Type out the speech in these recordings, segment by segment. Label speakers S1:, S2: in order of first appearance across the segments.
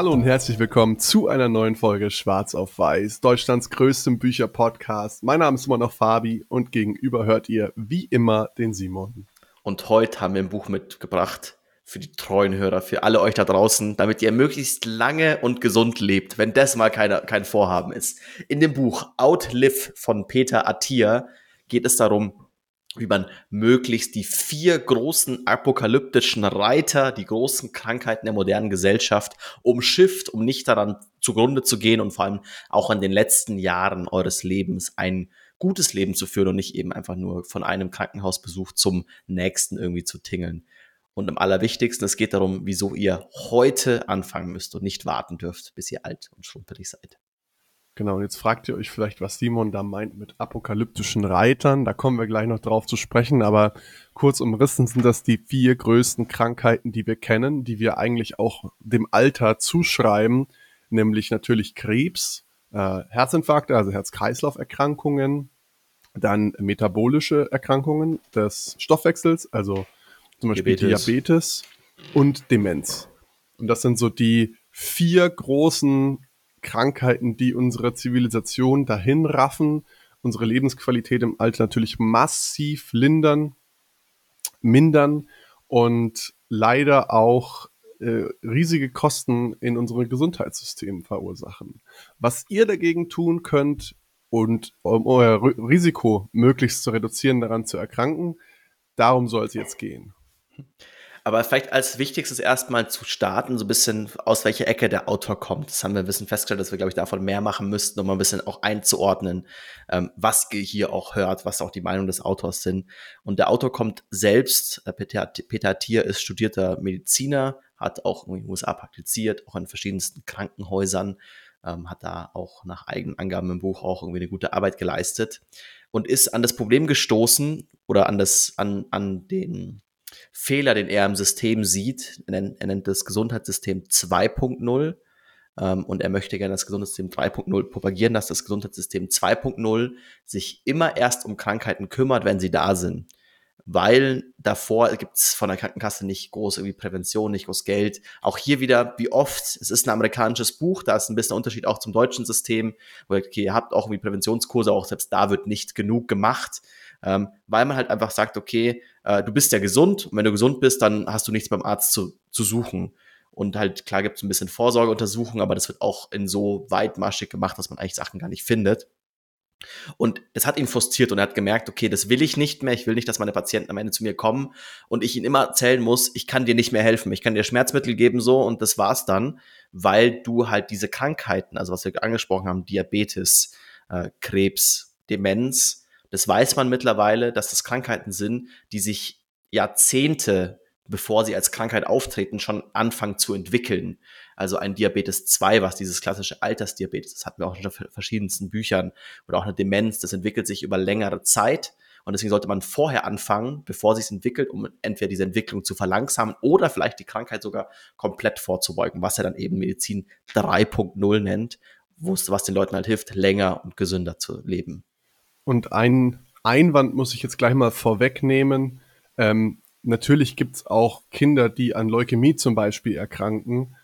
S1: Hallo und herzlich willkommen zu einer neuen Folge Schwarz auf Weiß, Deutschlands größtem Bücherpodcast. Mein Name ist immer noch Fabi und gegenüber hört ihr wie immer den Simon.
S2: Und heute haben wir ein Buch mitgebracht für die treuen Hörer, für alle euch da draußen, damit ihr möglichst lange und gesund lebt, wenn das mal keine, kein Vorhaben ist. In dem Buch Outlive von Peter Attia geht es darum, wie man möglichst die vier großen apokalyptischen Reiter, die großen Krankheiten der modernen Gesellschaft umschifft, um nicht daran zugrunde zu gehen und vor allem auch in den letzten Jahren eures Lebens ein gutes Leben zu führen und nicht eben einfach nur von einem Krankenhausbesuch zum nächsten irgendwie zu tingeln. Und am allerwichtigsten, es geht darum, wieso ihr heute anfangen müsst und nicht warten dürft, bis ihr alt und schrumpelig seid.
S1: Genau, und jetzt fragt ihr euch vielleicht, was Simon da meint mit apokalyptischen Reitern. Da kommen wir gleich noch drauf zu sprechen, aber kurz umrissen sind das die vier größten Krankheiten, die wir kennen, die wir eigentlich auch dem Alter zuschreiben, nämlich natürlich Krebs, äh, Herzinfarkte, also Herz-Kreislauf-Erkrankungen, dann metabolische Erkrankungen des Stoffwechsels, also zum Beispiel Diabetes. Diabetes und Demenz. Und das sind so die vier großen Krankheiten, die unsere Zivilisation dahin raffen, unsere Lebensqualität im Alter natürlich massiv lindern, mindern und leider auch äh, riesige Kosten in unserem Gesundheitssystem verursachen. Was ihr dagegen tun könnt und um euer Risiko möglichst zu reduzieren, daran zu erkranken, darum soll es jetzt gehen.
S2: Aber vielleicht als wichtigstes erstmal zu starten, so ein bisschen aus welcher Ecke der Autor kommt. Das haben wir ein bisschen festgestellt, dass wir, glaube ich, davon mehr machen müssten, um ein bisschen auch einzuordnen, ähm, was hier auch hört, was auch die Meinung des Autors sind. Und der Autor kommt selbst, äh, Peter, Peter Thier ist studierter Mediziner, hat auch in den USA praktiziert, auch in verschiedensten Krankenhäusern, ähm, hat da auch nach eigenen Angaben im Buch auch irgendwie eine gute Arbeit geleistet und ist an das Problem gestoßen oder an das, an, an den Fehler, den er im System sieht. Er nennt, er nennt das Gesundheitssystem 2.0 ähm, und er möchte gerne das Gesundheitssystem 3.0 propagieren, dass das Gesundheitssystem 2.0 sich immer erst um Krankheiten kümmert, wenn sie da sind. Weil davor gibt es von der Krankenkasse nicht groß irgendwie Prävention, nicht groß Geld. Auch hier wieder, wie oft, es ist ein amerikanisches Buch, da ist ein bisschen Unterschied auch zum deutschen System, wo okay, ihr habt auch irgendwie Präventionskurse, auch selbst da wird nicht genug gemacht ähm, weil man halt einfach sagt, okay, äh, du bist ja gesund und wenn du gesund bist, dann hast du nichts beim Arzt zu, zu suchen. Und halt, klar gibt es ein bisschen Vorsorgeuntersuchungen, aber das wird auch in so weitmaschig gemacht, dass man eigentlich Sachen gar nicht findet. Und das hat ihn frustriert und er hat gemerkt, okay, das will ich nicht mehr. Ich will nicht, dass meine Patienten am Ende zu mir kommen und ich ihnen immer erzählen muss, ich kann dir nicht mehr helfen. Ich kann dir Schmerzmittel geben so und das war's dann, weil du halt diese Krankheiten, also was wir angesprochen haben, Diabetes, äh, Krebs, Demenz, das weiß man mittlerweile, dass das Krankheiten sind, die sich Jahrzehnte, bevor sie als Krankheit auftreten, schon anfangen zu entwickeln. Also ein Diabetes 2, was dieses klassische Altersdiabetes, das hatten wir auch schon in verschiedensten Büchern, oder auch eine Demenz, das entwickelt sich über längere Zeit. Und deswegen sollte man vorher anfangen, bevor sich entwickelt, um entweder diese Entwicklung zu verlangsamen oder vielleicht die Krankheit sogar komplett vorzubeugen, was er dann eben Medizin 3.0 nennt, was den Leuten halt hilft, länger und gesünder zu leben.
S1: Und ein Einwand muss ich jetzt gleich mal vorwegnehmen. Ähm, natürlich gibt es auch Kinder, die an Leukämie zum Beispiel erkranken.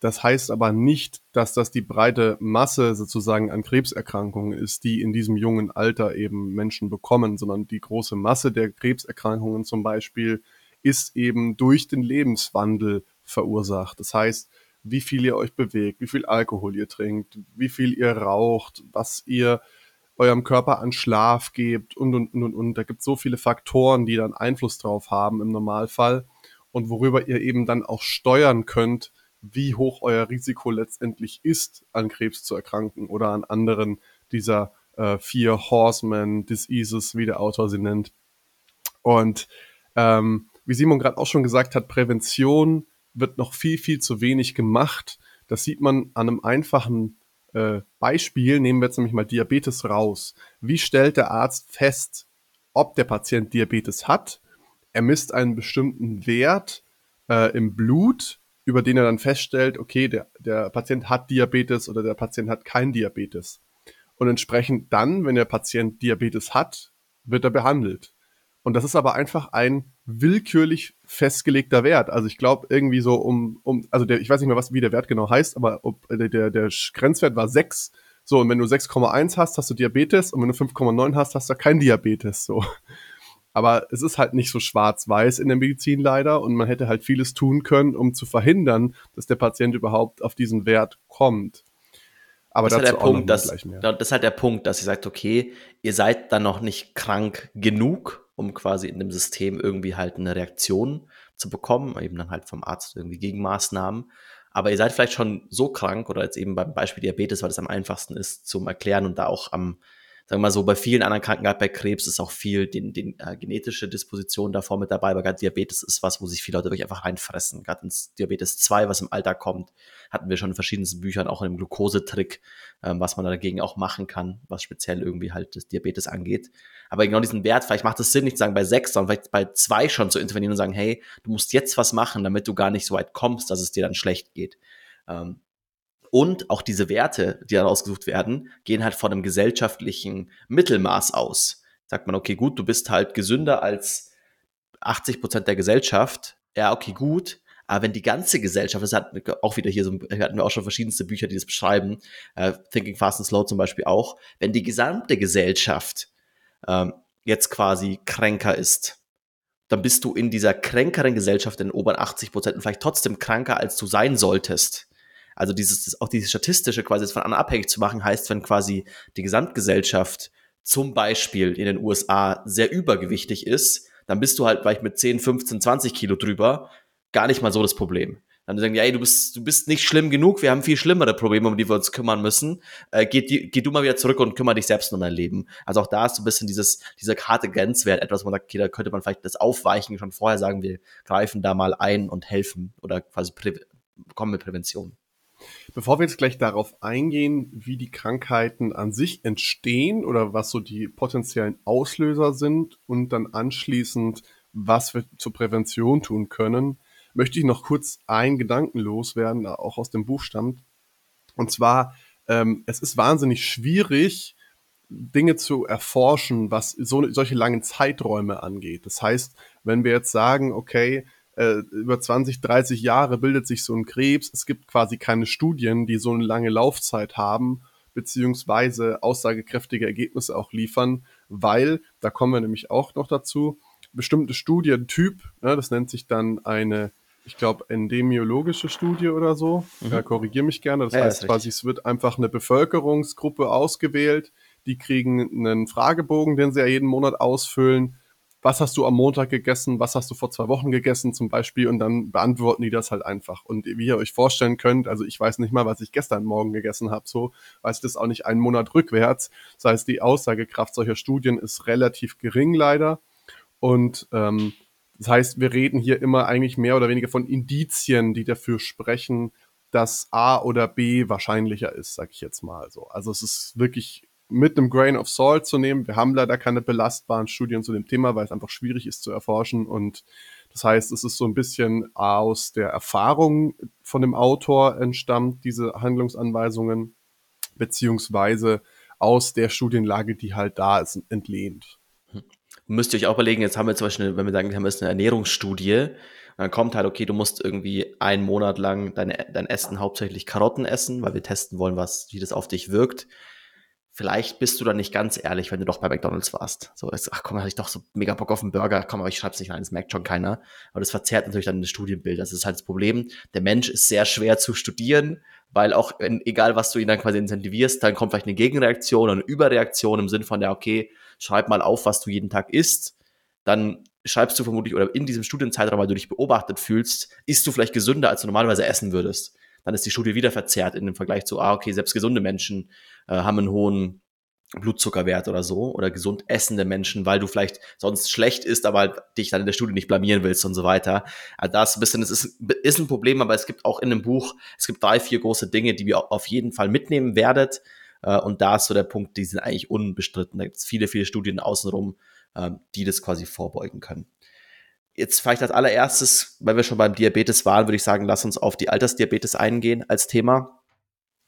S1: Das heißt aber nicht, dass das die breite Masse sozusagen an Krebserkrankungen ist, die in diesem jungen Alter eben Menschen bekommen, sondern die große Masse der Krebserkrankungen zum Beispiel ist eben durch den Lebenswandel verursacht. Das heißt, wie viel ihr euch bewegt, wie viel Alkohol ihr trinkt, wie viel ihr raucht, was ihr eurem Körper an Schlaf gebt und, und, und, und. Da gibt es so viele Faktoren, die dann Einfluss drauf haben im Normalfall und worüber ihr eben dann auch steuern könnt, wie hoch euer Risiko letztendlich ist, an Krebs zu erkranken oder an anderen dieser äh, vier Horsemen Diseases, wie der Autor sie nennt. Und ähm, wie Simon gerade auch schon gesagt hat, Prävention wird noch viel, viel zu wenig gemacht. Das sieht man an einem einfachen äh, Beispiel nehmen wir jetzt nämlich mal Diabetes raus. Wie stellt der Arzt fest, ob der Patient Diabetes hat? Er misst einen bestimmten Wert äh, im Blut, über den er dann feststellt, okay, der, der Patient hat Diabetes oder der Patient hat kein Diabetes. Und entsprechend dann, wenn der Patient Diabetes hat, wird er behandelt. Und das ist aber einfach ein willkürlich festgelegter Wert. Also ich glaube irgendwie so um, um also der, ich weiß nicht mehr, was, wie der Wert genau heißt, aber ob, der, der, der Grenzwert war 6. So, und wenn du 6,1 hast, hast du Diabetes und wenn du 5,9 hast, hast du kein Diabetes. So. Aber es ist halt nicht so schwarz-weiß in der Medizin leider und man hätte halt vieles tun können, um zu verhindern, dass der Patient überhaupt auf diesen Wert kommt.
S2: Aber das ist halt der Punkt, dass, das ist halt der Punkt, dass ihr sagt, okay, ihr seid dann noch nicht krank genug, um quasi in dem System irgendwie halt eine Reaktion zu bekommen, eben dann halt vom Arzt irgendwie Gegenmaßnahmen. Aber ihr seid vielleicht schon so krank oder jetzt eben beim Beispiel Diabetes, weil das am einfachsten ist zum Erklären und da auch am sagen wir mal so, bei vielen anderen Krankheiten, bei Krebs ist auch viel den, den äh, genetische Disposition davor mit dabei, aber gerade Diabetes ist was, wo sich viele Leute wirklich einfach reinfressen. Gerade ins Diabetes 2, was im Alter kommt, hatten wir schon in verschiedensten Büchern, auch in dem Glukosetrick, ähm, was man dagegen auch machen kann, was speziell irgendwie halt das Diabetes angeht. Aber genau diesen Wert, vielleicht macht es Sinn, nicht zu sagen bei sechs, sondern vielleicht bei zwei schon zu intervenieren und sagen, hey, du musst jetzt was machen, damit du gar nicht so weit kommst, dass es dir dann schlecht geht. Ähm, und auch diese Werte, die dann ausgesucht werden, gehen halt von einem gesellschaftlichen Mittelmaß aus. Sagt man, okay, gut, du bist halt gesünder als 80 Prozent der Gesellschaft. Ja, okay, gut. Aber wenn die ganze Gesellschaft, das hat auch wieder hier so, hatten wir auch schon verschiedenste Bücher, die das beschreiben, äh, Thinking Fast and Slow zum Beispiel auch, wenn die gesamte Gesellschaft ähm, jetzt quasi kränker ist, dann bist du in dieser kränkeren Gesellschaft in den oberen 80 Prozent vielleicht trotzdem kranker, als du sein solltest. Also dieses, auch dieses statistische quasi von anderen abhängig zu machen, heißt, wenn quasi die Gesamtgesellschaft zum Beispiel in den USA sehr übergewichtig ist, dann bist du halt vielleicht mit 10, 15, 20 Kilo drüber gar nicht mal so das Problem. Dann sagen die, ey, du bist, du bist nicht schlimm genug, wir haben viel schlimmere Probleme, um die wir uns kümmern müssen. Äh, geh, die, geh du mal wieder zurück und kümmere dich selbst um dein Leben. Also auch da ist so ein bisschen dieses, dieser harte Grenzwert, etwas, wo man sagt, okay, da könnte man vielleicht das aufweichen, schon vorher sagen, wir greifen da mal ein und helfen oder quasi kommen mit Prävention.
S1: Bevor wir jetzt gleich darauf eingehen, wie die Krankheiten an sich entstehen oder was so die potenziellen Auslöser sind und dann anschließend, was wir zur Prävention tun können, möchte ich noch kurz einen Gedanken loswerden, der auch aus dem Buch stammt. Und zwar, ähm, es ist wahnsinnig schwierig, Dinge zu erforschen, was so, solche langen Zeiträume angeht. Das heißt, wenn wir jetzt sagen, okay, äh, über 20, 30 Jahre bildet sich so ein Krebs. Es gibt quasi keine Studien, die so eine lange Laufzeit haben, beziehungsweise aussagekräftige Ergebnisse auch liefern, weil, da kommen wir nämlich auch noch dazu, bestimmte Studientyp, ne, das nennt sich dann eine, ich glaube, endemiologische Studie oder so, mhm. ja, korrigiere mich gerne, das ja, heißt quasi, es wird einfach eine Bevölkerungsgruppe ausgewählt, die kriegen einen Fragebogen, den sie ja jeden Monat ausfüllen, was hast du am Montag gegessen, was hast du vor zwei Wochen gegessen zum Beispiel und dann beantworten die das halt einfach. Und wie ihr euch vorstellen könnt, also ich weiß nicht mal, was ich gestern Morgen gegessen habe, so weiß ich das auch nicht einen Monat rückwärts. Das heißt, die Aussagekraft solcher Studien ist relativ gering leider. Und ähm, das heißt, wir reden hier immer eigentlich mehr oder weniger von Indizien, die dafür sprechen, dass A oder B wahrscheinlicher ist, sag ich jetzt mal so. Also es ist wirklich mit einem Grain of Salt zu nehmen. Wir haben leider keine belastbaren Studien zu dem Thema, weil es einfach schwierig ist zu erforschen. Und das heißt, es ist so ein bisschen aus der Erfahrung von dem Autor entstammt, diese Handlungsanweisungen, beziehungsweise aus der Studienlage, die halt da ist, entlehnt.
S2: Hm. Müsst ihr euch auch überlegen, jetzt haben wir zum Beispiel, wenn wir sagen, wir haben jetzt eine Ernährungsstudie, dann kommt halt, okay, du musst irgendwie einen Monat lang deine, dein Essen hauptsächlich Karotten essen, weil wir testen wollen, was, wie das auf dich wirkt vielleicht bist du dann nicht ganz ehrlich, wenn du doch bei McDonalds warst. So, ist, ach komm, hatte ich doch so mega Bock auf einen Burger, komm, aber ich schreib's nicht rein, das merkt schon keiner. Aber das verzerrt natürlich dann das Studienbild. Das ist halt das Problem. Der Mensch ist sehr schwer zu studieren, weil auch, wenn, egal was du ihn dann quasi incentivierst, dann kommt vielleicht eine Gegenreaktion, eine Überreaktion im Sinn von, ja, okay, schreib mal auf, was du jeden Tag isst. Dann schreibst du vermutlich, oder in diesem Studienzeitraum, weil du dich beobachtet fühlst, isst du vielleicht gesünder, als du normalerweise essen würdest dann ist die Studie wieder verzerrt in dem Vergleich zu, ah, okay, selbst gesunde Menschen äh, haben einen hohen Blutzuckerwert oder so oder gesund essende Menschen, weil du vielleicht sonst schlecht isst, aber halt dich dann in der Studie nicht blamieren willst und so weiter. Also das ein bisschen, es ist, ist ein Problem, aber es gibt auch in dem Buch, es gibt drei, vier große Dinge, die ihr auf jeden Fall mitnehmen werdet. Äh, und da ist so der Punkt, die sind eigentlich unbestritten. Da gibt es viele, viele Studien außenrum, äh, die das quasi vorbeugen können. Jetzt vielleicht als allererstes, weil wir schon beim Diabetes waren, würde ich sagen, lass uns auf die Altersdiabetes eingehen als Thema.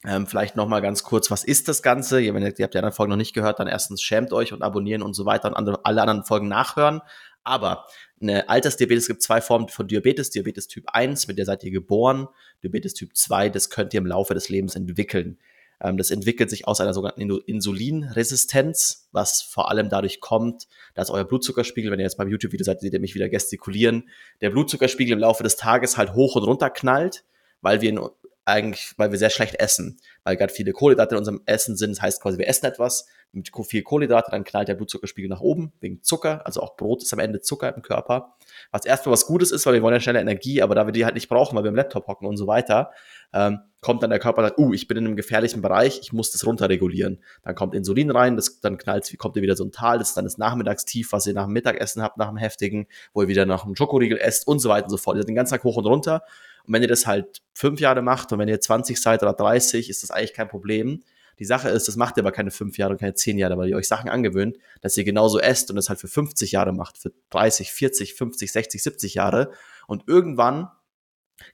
S2: Ähm, vielleicht noch mal ganz kurz, was ist das Ganze? Ihr, wenn ihr, ihr habt die anderen Folgen noch nicht gehört, dann erstens schämt euch und abonnieren und so weiter und andere, alle anderen Folgen nachhören. Aber eine Altersdiabetes gibt zwei Formen von Diabetes. Diabetes Typ 1, mit der seid ihr geboren. Diabetes Typ 2, das könnt ihr im Laufe des Lebens entwickeln. Ähm, das entwickelt sich aus einer sogenannten Insulinresistenz, was vor allem dadurch kommt, dass euer Blutzuckerspiegel, wenn ihr jetzt beim YouTube-Video seid, seht ihr mich wieder gestikulieren, der Blutzuckerspiegel im Laufe des Tages halt hoch und runter knallt, weil wir ihn eigentlich, weil wir sehr schlecht essen, weil gerade viele Kohlenhydrate in unserem Essen sind. Das heißt quasi, wir essen etwas mit viel Kohlenhydrate, dann knallt der Blutzuckerspiegel nach oben wegen Zucker. Also auch Brot ist am Ende Zucker im Körper. Was erstmal was Gutes ist, weil wir wollen ja schnelle Energie, aber da wir die halt nicht brauchen, weil wir im Laptop hocken und so weiter, ähm, kommt dann der Körper und sagt, uh, ich bin in einem gefährlichen Bereich, ich muss das runterregulieren. Dann kommt Insulin rein, das, dann knallt, kommt ihr wieder so ein Tal, das ist dann das Nachmittagstief, was ihr nach dem Mittagessen habt, nach dem heftigen, wo ihr wieder nach einem Schokoriegel esst und so weiter und so fort. Ihr seid den ganzen Tag hoch und runter und wenn ihr das halt fünf Jahre macht und wenn ihr 20 seid oder 30, ist das eigentlich kein Problem. Die Sache ist, das macht ihr aber keine fünf Jahre und keine zehn Jahre, weil ihr euch Sachen angewöhnt, dass ihr genauso esst und das halt für 50 Jahre macht, für 30, 40, 50, 60, 70 Jahre. Und irgendwann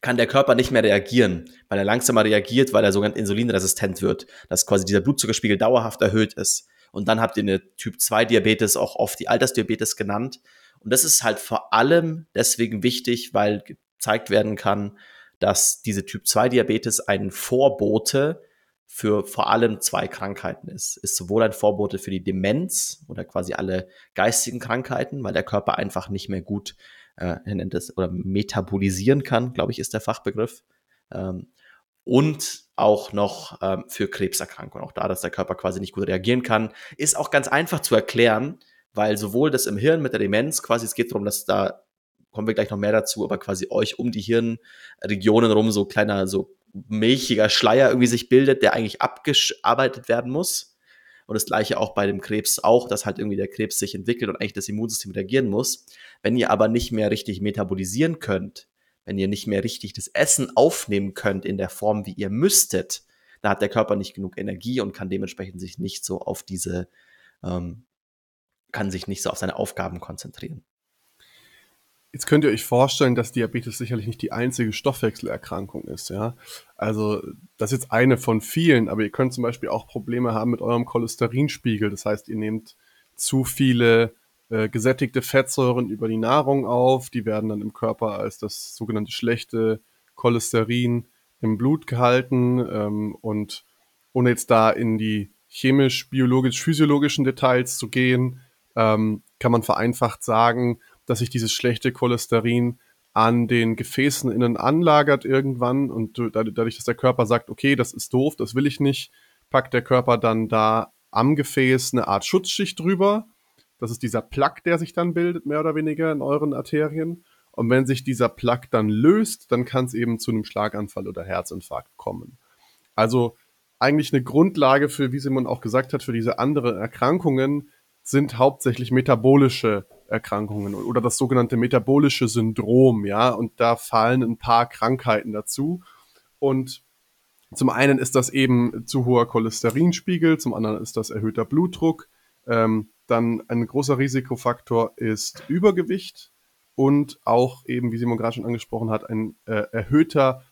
S2: kann der Körper nicht mehr reagieren, weil er langsamer reagiert, weil er sogenannt insulinresistent wird, dass quasi dieser Blutzuckerspiegel dauerhaft erhöht ist. Und dann habt ihr eine Typ 2 Diabetes, auch oft die Altersdiabetes genannt. Und das ist halt vor allem deswegen wichtig, weil gezeigt werden kann, dass diese Typ-2-Diabetes ein Vorbote für vor allem zwei Krankheiten ist. Ist sowohl ein Vorbote für die Demenz oder quasi alle geistigen Krankheiten, weil der Körper einfach nicht mehr gut äh, nennt es, oder metabolisieren kann, glaube ich, ist der Fachbegriff. Ähm, und auch noch ähm, für Krebserkrankungen. Auch da, dass der Körper quasi nicht gut reagieren kann, ist auch ganz einfach zu erklären, weil sowohl das im Hirn mit der Demenz quasi, es geht darum, dass da kommen wir gleich noch mehr dazu, aber quasi euch um die Hirnregionen rum so kleiner, so milchiger Schleier irgendwie sich bildet, der eigentlich abgearbeitet werden muss. Und das gleiche auch bei dem Krebs auch, dass halt irgendwie der Krebs sich entwickelt und eigentlich das Immunsystem reagieren muss. Wenn ihr aber nicht mehr richtig metabolisieren könnt, wenn ihr nicht mehr richtig das Essen aufnehmen könnt in der Form, wie ihr müsstet, da hat der Körper nicht genug Energie und kann dementsprechend sich nicht so auf diese, ähm, kann sich nicht so auf seine Aufgaben konzentrieren.
S1: Jetzt könnt ihr euch vorstellen, dass Diabetes sicherlich nicht die einzige Stoffwechselerkrankung ist, ja. Also, das ist jetzt eine von vielen, aber ihr könnt zum Beispiel auch Probleme haben mit eurem Cholesterinspiegel. Das heißt, ihr nehmt zu viele äh, gesättigte Fettsäuren über die Nahrung auf. Die werden dann im Körper als das sogenannte schlechte Cholesterin im Blut gehalten. Ähm, und ohne jetzt da in die chemisch, biologisch, physiologischen Details zu gehen, ähm, kann man vereinfacht sagen, dass sich dieses schlechte Cholesterin an den Gefäßen innen anlagert irgendwann und dadurch, dass der Körper sagt, okay, das ist doof, das will ich nicht, packt der Körper dann da am Gefäß eine Art Schutzschicht drüber. Das ist dieser Plaque, der sich dann bildet, mehr oder weniger in euren Arterien. Und wenn sich dieser Plaque dann löst, dann kann es eben zu einem Schlaganfall oder Herzinfarkt kommen. Also eigentlich eine Grundlage für, wie Simon auch gesagt hat, für diese anderen Erkrankungen sind hauptsächlich metabolische Erkrankungen oder das sogenannte metabolische Syndrom, ja, und da fallen ein paar Krankheiten dazu. Und zum einen ist das eben zu hoher Cholesterinspiegel, zum anderen ist das erhöhter Blutdruck. Ähm, dann ein großer Risikofaktor ist Übergewicht und auch eben, wie Simon gerade schon angesprochen hat, ein äh, erhöhter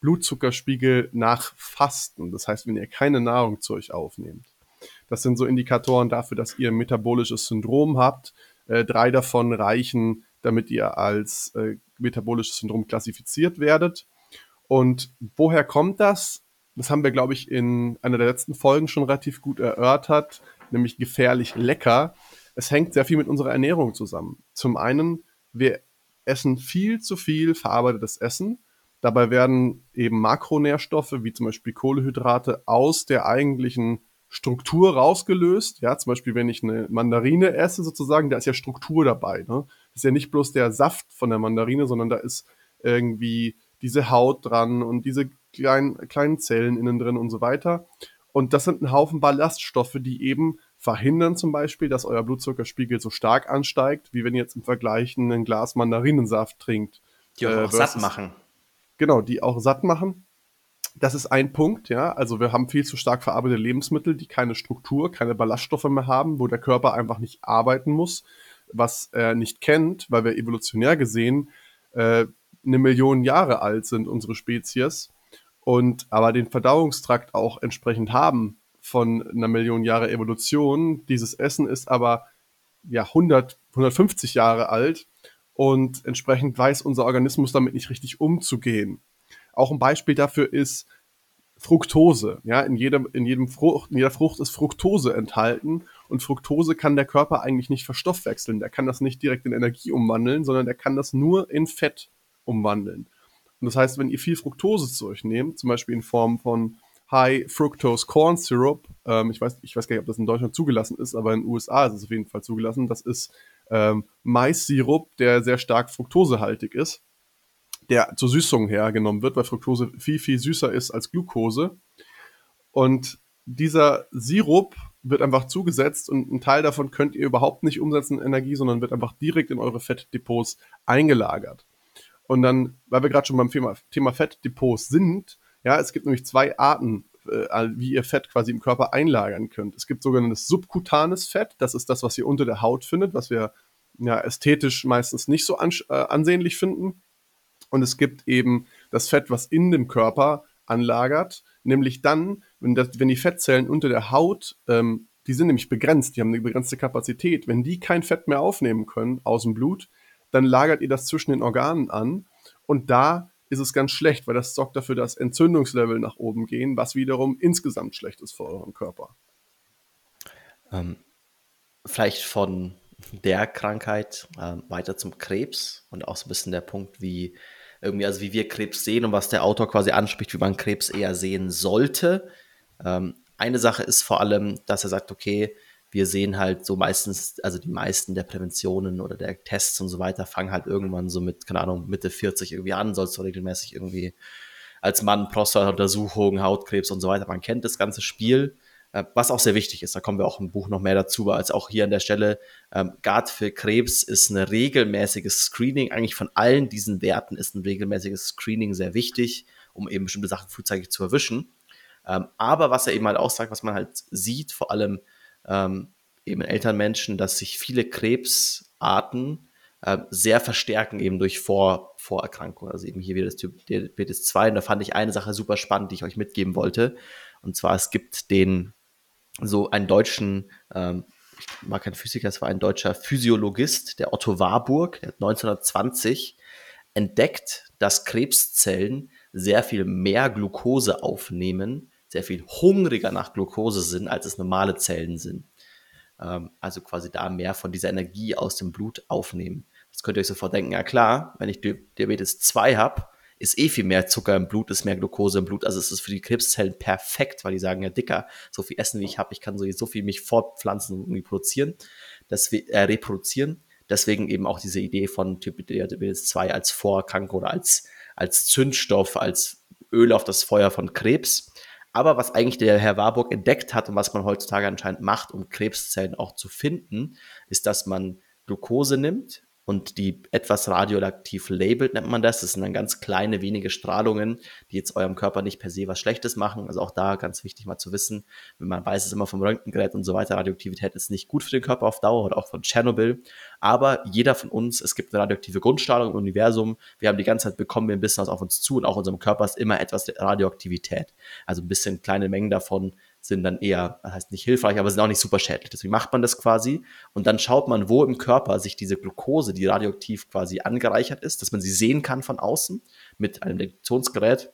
S1: Blutzuckerspiegel nach Fasten. Das heißt, wenn ihr keine Nahrung zu euch aufnehmt. Das sind so Indikatoren dafür, dass ihr ein metabolisches Syndrom habt. Äh, drei davon reichen, damit ihr als äh, metabolisches Syndrom klassifiziert werdet. Und woher kommt das? Das haben wir, glaube ich, in einer der letzten Folgen schon relativ gut erörtert, nämlich gefährlich lecker. Es hängt sehr viel mit unserer Ernährung zusammen. Zum einen, wir essen viel zu viel verarbeitetes Essen. Dabei werden eben Makronährstoffe wie zum Beispiel Kohlehydrate aus der eigentlichen Struktur rausgelöst. Ja, zum Beispiel, wenn ich eine Mandarine esse, sozusagen, da ist ja Struktur dabei. Ne? Das ist ja nicht bloß der Saft von der Mandarine, sondern da ist irgendwie diese Haut dran und diese kleinen, kleinen Zellen innen drin und so weiter. Und das sind ein Haufen Ballaststoffe, die eben verhindern zum Beispiel, dass euer Blutzuckerspiegel so stark ansteigt, wie wenn ihr jetzt im Vergleich ein Glas Mandarinensaft trinkt.
S2: Die äh, auch satt machen.
S1: Genau, die auch satt machen. Das ist ein Punkt, ja. Also wir haben viel zu stark verarbeitete Lebensmittel, die keine Struktur, keine Ballaststoffe mehr haben, wo der Körper einfach nicht arbeiten muss, was er nicht kennt, weil wir evolutionär gesehen äh, eine Million Jahre alt sind, unsere Spezies, und aber den Verdauungstrakt auch entsprechend haben von einer Million Jahre Evolution. Dieses Essen ist aber ja 100, 150 Jahre alt und entsprechend weiß unser Organismus damit nicht richtig umzugehen. Auch ein Beispiel dafür ist Fructose. Ja, in jedem, in jedem Frucht, in jeder Frucht ist Fructose enthalten und Fructose kann der Körper eigentlich nicht verstoffwechseln. Der kann das nicht direkt in Energie umwandeln, sondern der kann das nur in Fett umwandeln. Und das heißt, wenn ihr viel Fructose zu euch nehmt, zum Beispiel in Form von High Fructose Corn Syrup, ähm, ich, weiß, ich weiß gar nicht, ob das in Deutschland zugelassen ist, aber in den USA ist es auf jeden Fall zugelassen. Das ist ähm, Mais-Sirup, der sehr stark fruktosehaltig ist der zur Süßung hergenommen wird, weil Fructose viel, viel süßer ist als Glucose. Und dieser Sirup wird einfach zugesetzt und ein Teil davon könnt ihr überhaupt nicht umsetzen in Energie, sondern wird einfach direkt in eure Fettdepots eingelagert. Und dann, weil wir gerade schon beim Thema, Thema Fettdepots sind, ja, es gibt nämlich zwei Arten, äh, wie ihr Fett quasi im Körper einlagern könnt. Es gibt sogenanntes subkutanes Fett, das ist das, was ihr unter der Haut findet, was wir ja ästhetisch meistens nicht so äh, ansehnlich finden. Und es gibt eben das Fett, was in dem Körper anlagert, nämlich dann, wenn, das, wenn die Fettzellen unter der Haut, ähm, die sind nämlich begrenzt, die haben eine begrenzte Kapazität, wenn die kein Fett mehr aufnehmen können aus dem Blut, dann lagert ihr das zwischen den Organen an und da ist es ganz schlecht, weil das sorgt dafür, dass Entzündungslevel nach oben gehen, was wiederum insgesamt schlecht ist für euren Körper.
S2: Ähm, vielleicht von der Krankheit äh, weiter zum Krebs und auch so ein bisschen der Punkt, wie irgendwie, also wie wir Krebs sehen und was der Autor quasi anspricht, wie man Krebs eher sehen sollte. Ähm, eine Sache ist vor allem, dass er sagt, okay, wir sehen halt so meistens, also die meisten der Präventionen oder der Tests und so weiter fangen halt irgendwann so mit, keine Ahnung, Mitte 40 irgendwie an, sollst du regelmäßig irgendwie als Mann Prostata-Untersuchungen, Hautkrebs und so weiter. Man kennt das ganze Spiel. Äh, was auch sehr wichtig ist, da kommen wir auch im Buch noch mehr dazu, als auch hier an der Stelle, ähm, Guard für Krebs ist ein regelmäßiges Screening, eigentlich von allen diesen Werten ist ein regelmäßiges Screening sehr wichtig, um eben bestimmte Sachen frühzeitig zu erwischen. Ähm, aber was er eben halt auch sagt, was man halt sieht, vor allem ähm, eben in älteren Menschen, dass sich viele Krebsarten äh, sehr verstärken eben durch Vor Vorerkrankungen. Also eben hier wieder das Typ Diabetes 2. Und da fand ich eine Sache super spannend, die ich euch mitgeben wollte. Und zwar, es gibt den so einen deutschen, ähm, ich mag kein Physiker, es war ein deutscher Physiologist, der Otto Warburg, der hat 1920 entdeckt, dass Krebszellen sehr viel mehr Glucose aufnehmen, sehr viel hungriger nach Glucose sind, als es normale Zellen sind. Ähm, also quasi da mehr von dieser Energie aus dem Blut aufnehmen. Das könnt ihr euch sofort denken, ja klar, wenn ich Diabetes 2 habe, ist eh viel mehr Zucker im Blut, ist mehr Glucose im Blut. Also es ist für die Krebszellen perfekt, weil die sagen, ja dicker, so viel Essen wie ich habe, ich kann so, viel mich fortpflanzen und produzieren, das, äh, reproduzieren. Deswegen eben auch diese Idee von Typ Diabetes 2 als Vorerkrankung oder als, als Zündstoff, als Öl auf das Feuer von Krebs. Aber was eigentlich der Herr Warburg entdeckt hat und was man heutzutage anscheinend macht, um Krebszellen auch zu finden, ist, dass man Glucose nimmt, und die etwas radioaktiv labelt, nennt man das. Das sind dann ganz kleine, wenige Strahlungen, die jetzt eurem Körper nicht per se was Schlechtes machen. Also auch da ganz wichtig mal zu wissen, wenn man weiß es immer vom Röntgengerät und so weiter, Radioaktivität ist nicht gut für den Körper auf Dauer oder auch von Tschernobyl. Aber jeder von uns, es gibt eine radioaktive Grundstrahlung im Universum. Wir haben die ganze Zeit bekommen wir ein bisschen was auf uns zu und auch unserem Körper ist immer etwas Radioaktivität. Also ein bisschen kleine Mengen davon sind dann eher, das heißt nicht hilfreich, aber sind auch nicht super schädlich. Deswegen macht man das quasi und dann schaut man, wo im Körper sich diese Glucose, die radioaktiv quasi angereichert ist, dass man sie sehen kann von außen mit einem Detektionsgerät,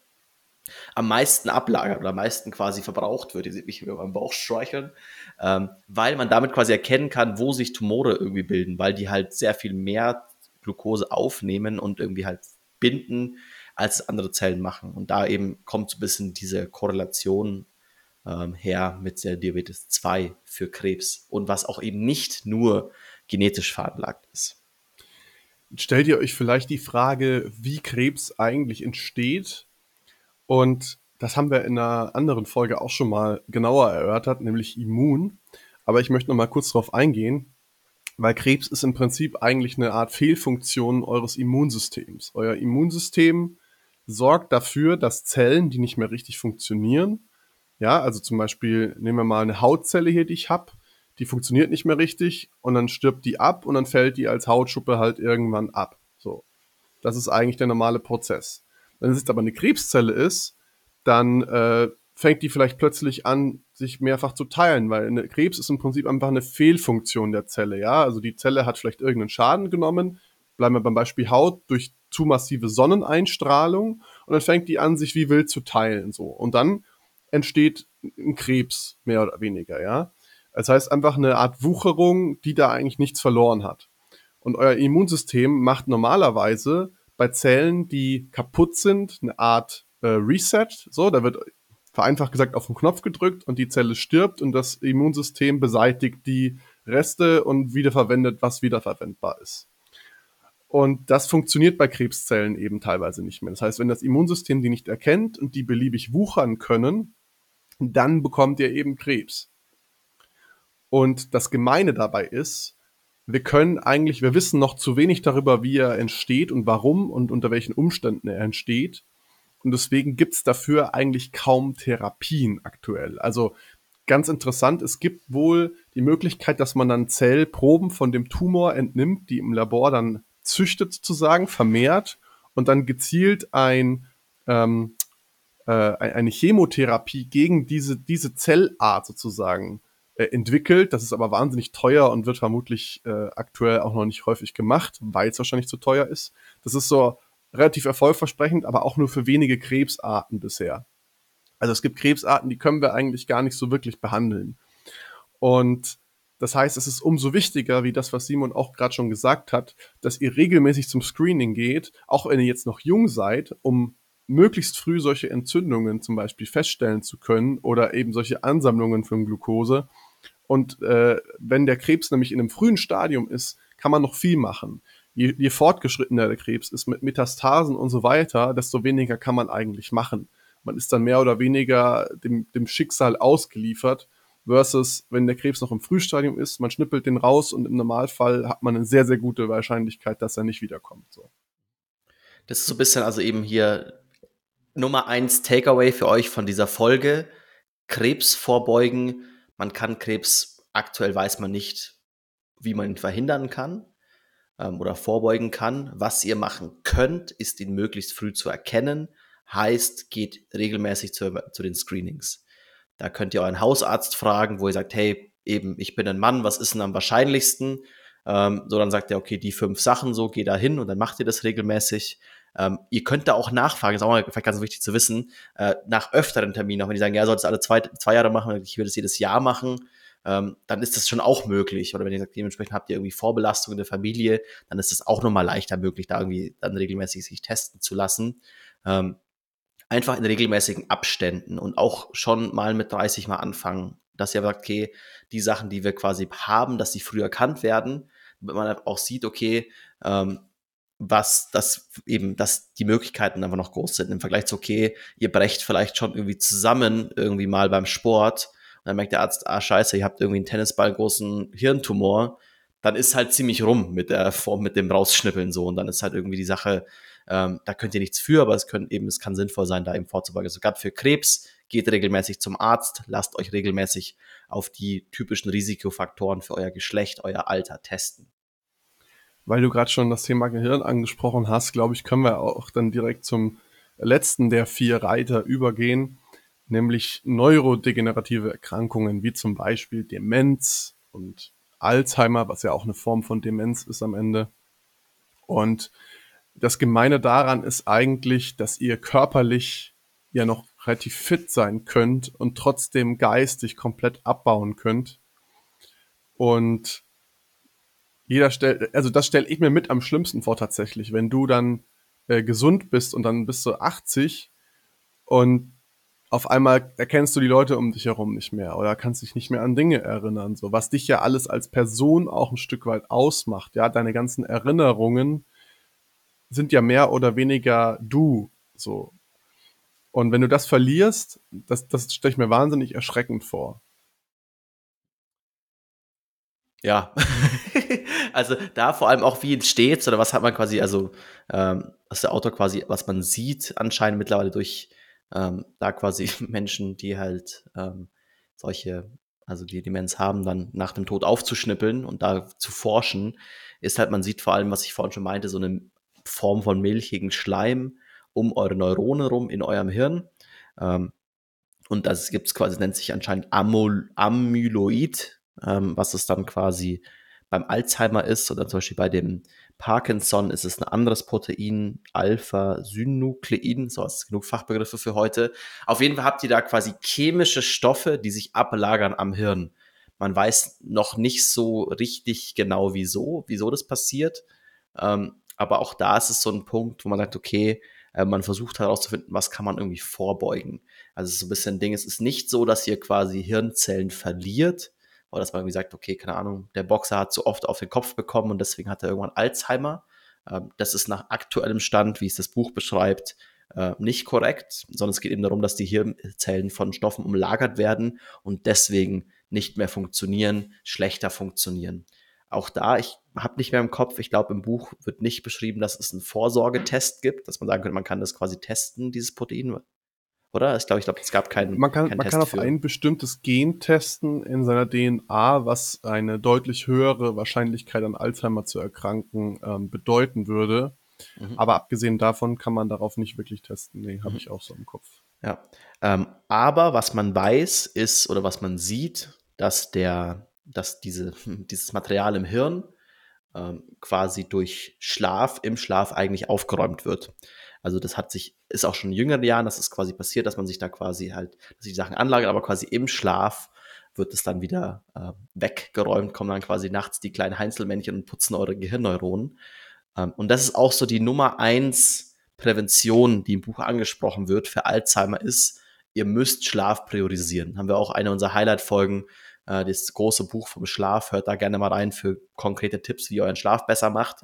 S2: am meisten ablagert oder am meisten quasi verbraucht wird. Ihr seht mich über meinem Bauch streicheln, ähm, weil man damit quasi erkennen kann, wo sich Tumore irgendwie bilden, weil die halt sehr viel mehr Glucose aufnehmen und irgendwie halt binden, als andere Zellen machen. Und da eben kommt so ein bisschen diese Korrelation ähm, her mit der Diabetes 2 für Krebs und was auch eben nicht nur genetisch veranlagt ist.
S1: Stellt ihr euch vielleicht die Frage, wie Krebs eigentlich entsteht? Und das haben wir in einer anderen Folge auch schon mal genauer erörtert, nämlich Immun. Aber ich möchte noch mal kurz darauf eingehen, weil Krebs ist im Prinzip eigentlich eine Art Fehlfunktion eures Immunsystems. Euer Immunsystem sorgt dafür, dass Zellen, die nicht mehr richtig funktionieren, ja, also zum Beispiel nehmen wir mal eine Hautzelle hier, die ich habe, die funktioniert nicht mehr richtig und dann stirbt die ab und dann fällt die als Hautschuppe halt irgendwann ab. So. Das ist eigentlich der normale Prozess. Wenn es jetzt aber eine Krebszelle ist, dann äh, fängt die vielleicht plötzlich an, sich mehrfach zu teilen, weil eine Krebs ist im Prinzip einfach eine Fehlfunktion der Zelle, ja. Also die Zelle hat vielleicht irgendeinen Schaden genommen, bleiben wir beim Beispiel Haut, durch zu massive Sonneneinstrahlung und dann fängt die an, sich wie wild zu teilen, so. Und dann entsteht ein Krebs, mehr oder weniger, ja. Das heißt einfach eine Art Wucherung, die da eigentlich nichts verloren hat. Und euer Immunsystem macht normalerweise bei Zellen, die kaputt sind, eine Art äh, Reset. So, da wird vereinfacht gesagt auf den Knopf gedrückt und die Zelle stirbt und das Immunsystem beseitigt die Reste und wiederverwendet, was wiederverwendbar ist. Und das funktioniert bei Krebszellen eben teilweise nicht mehr. Das heißt, wenn das Immunsystem die nicht erkennt und die beliebig wuchern können, dann bekommt ihr eben Krebs. Und das Gemeine dabei ist, wir können eigentlich, wir wissen noch zu wenig darüber, wie er entsteht und warum und unter welchen Umständen er entsteht. Und deswegen gibt's dafür eigentlich kaum Therapien aktuell. Also ganz interessant, es gibt wohl die Möglichkeit, dass man dann Zellproben von dem Tumor entnimmt, die im Labor dann züchtet sozusagen, vermehrt und dann gezielt ein, ähm, äh, eine Chemotherapie gegen diese, diese Zellart sozusagen äh, entwickelt. Das ist aber wahnsinnig teuer und wird vermutlich äh, aktuell auch noch nicht häufig gemacht, weil es wahrscheinlich zu teuer ist. Das ist so relativ erfolgversprechend, aber auch nur für wenige Krebsarten bisher. Also es gibt Krebsarten, die können wir eigentlich gar nicht so wirklich behandeln. Und das heißt, es ist umso wichtiger, wie das, was Simon auch gerade schon gesagt hat, dass ihr regelmäßig zum Screening geht, auch wenn ihr jetzt noch jung seid, um möglichst früh solche Entzündungen zum Beispiel feststellen zu können oder eben solche Ansammlungen von Glucose. Und äh, wenn der Krebs nämlich in einem frühen Stadium ist, kann man noch viel machen. Je, je fortgeschrittener der Krebs ist mit Metastasen und so weiter, desto weniger kann man eigentlich machen. Man ist dann mehr oder weniger dem, dem Schicksal ausgeliefert, versus wenn der Krebs noch im Frühstadium ist, man schnippelt den raus und im Normalfall hat man eine sehr, sehr gute Wahrscheinlichkeit, dass er nicht wiederkommt. So.
S2: Das ist so ein bisschen also eben hier Nummer eins Takeaway für euch von dieser Folge. Krebs vorbeugen. Man kann Krebs, aktuell weiß man nicht, wie man ihn verhindern kann ähm, oder vorbeugen kann. Was ihr machen könnt, ist ihn möglichst früh zu erkennen. Heißt, geht regelmäßig zu, zu den Screenings. Da könnt ihr euren Hausarzt fragen, wo ihr sagt, hey, eben, ich bin ein Mann, was ist denn am wahrscheinlichsten? Ähm, so, dann sagt er, okay, die fünf Sachen, so, geh da hin und dann macht ihr das regelmäßig. Ähm, ihr könnt da auch nachfragen, ist auch mal vielleicht ganz wichtig zu wissen, äh, nach öfteren Terminen, auch wenn die sagen, ja, soll es alle zwei, zwei Jahre machen, ich will es jedes Jahr machen, ähm, dann ist das schon auch möglich. Oder wenn ihr sagt, dementsprechend habt ihr irgendwie Vorbelastung in der Familie, dann ist es auch nochmal leichter möglich, da irgendwie dann regelmäßig sich testen zu lassen. Ähm, einfach in regelmäßigen Abständen und auch schon mal mit 30 mal anfangen, dass ihr sagt, okay, die Sachen, die wir quasi haben, dass sie früh erkannt werden, damit man auch sieht, okay, ähm, was das eben, dass die Möglichkeiten einfach noch groß sind im Vergleich zu, okay, ihr brecht vielleicht schon irgendwie zusammen irgendwie mal beim Sport. Und dann merkt der Arzt, ah scheiße, ihr habt irgendwie einen Tennisball großen Hirntumor, dann ist halt ziemlich rum mit der Form, mit dem Rausschnippeln so. Und dann ist halt irgendwie die Sache, ähm, da könnt ihr nichts für, aber es können eben, es kann sinnvoll sein, da eben vorzubeugen. Also für Krebs geht regelmäßig zum Arzt, lasst euch regelmäßig auf die typischen Risikofaktoren für euer Geschlecht, euer Alter testen
S1: weil du gerade schon das Thema Gehirn angesprochen hast, glaube ich, können wir auch dann direkt zum letzten der vier Reiter übergehen, nämlich neurodegenerative Erkrankungen, wie zum Beispiel Demenz und Alzheimer, was ja auch eine Form von Demenz ist am Ende. Und das Gemeine daran ist eigentlich, dass ihr körperlich ja noch relativ fit sein könnt und trotzdem geistig komplett abbauen könnt. Und jeder stellt, also das stelle ich mir mit am schlimmsten vor tatsächlich, wenn du dann äh, gesund bist und dann bist du 80 und auf einmal erkennst du die Leute um dich herum nicht mehr oder kannst dich nicht mehr an Dinge erinnern, so was dich ja alles als Person auch ein Stück weit ausmacht, ja, deine ganzen Erinnerungen sind ja mehr oder weniger du, so. Und wenn du das verlierst, das, das stelle ich mir wahnsinnig erschreckend vor.
S2: Ja, also da vor allem auch, wie entsteht oder was hat man quasi, also ähm, was der Autor quasi, was man sieht, anscheinend mittlerweile durch ähm, da quasi Menschen, die halt ähm, solche, also die Demenz haben, dann nach dem Tod aufzuschnippeln und da zu forschen, ist halt, man sieht vor allem, was ich vorhin schon meinte, so eine Form von milchigen Schleim um eure Neuronen rum in eurem Hirn. Ähm, Und das gibt es quasi, nennt sich anscheinend Amyl Amyloid, ähm, was es dann quasi beim Alzheimer ist oder zum Beispiel bei dem Parkinson ist es ein anderes Protein, Alpha-Synuklein, so ist genug Fachbegriffe für heute. Auf jeden Fall habt ihr da quasi chemische Stoffe, die sich ablagern am Hirn. Man weiß noch nicht so richtig genau, wieso, wieso das passiert. Ähm, aber auch da ist es so ein Punkt, wo man sagt, okay, äh, man versucht herauszufinden, was kann man irgendwie vorbeugen. Also es ist so ein bisschen ein Ding, es ist nicht so, dass ihr quasi Hirnzellen verliert, oder dass man irgendwie sagt, okay, keine Ahnung, der Boxer hat zu oft auf den Kopf bekommen und deswegen hat er irgendwann Alzheimer. Ähm, das ist nach aktuellem Stand, wie es das Buch beschreibt, äh, nicht korrekt, sondern es geht eben darum, dass die Hirnzellen von Stoffen umlagert werden und deswegen nicht mehr funktionieren, schlechter funktionieren. Auch da, ich habe nicht mehr im Kopf, ich glaube, im Buch wird nicht beschrieben, dass es einen Vorsorgetest gibt, dass man sagen könnte, man kann das quasi testen, dieses Protein. Oder? Ich glaube, ich glaube, es gab keinen.
S1: Man kann, keinen man kann auf für. ein bestimmtes Gen testen in seiner DNA, was eine deutlich höhere Wahrscheinlichkeit an Alzheimer zu erkranken ähm, bedeuten würde. Mhm. Aber abgesehen davon kann man darauf nicht wirklich testen. Nee, habe mhm. ich auch so im Kopf.
S2: Ja. Ähm, aber was man weiß, ist, oder was man sieht, dass der, dass diese, dieses Material im Hirn ähm, quasi durch Schlaf im Schlaf eigentlich aufgeräumt wird. Also das hat sich, ist auch schon in jüngeren Jahren, dass es quasi passiert, dass man sich da quasi halt, dass sich die Sachen anlagert, aber quasi im Schlaf wird es dann wieder äh, weggeräumt, kommen dann quasi nachts die kleinen Heinzelmännchen und putzen eure Gehirnneuronen. Ähm, und das ist auch so die Nummer eins Prävention, die im Buch angesprochen wird für Alzheimer ist, ihr müsst Schlaf priorisieren. Haben wir auch eine unserer Highlight-Folgen, äh, das große Buch vom Schlaf, hört da gerne mal rein für konkrete Tipps, wie ihr euren Schlaf besser macht.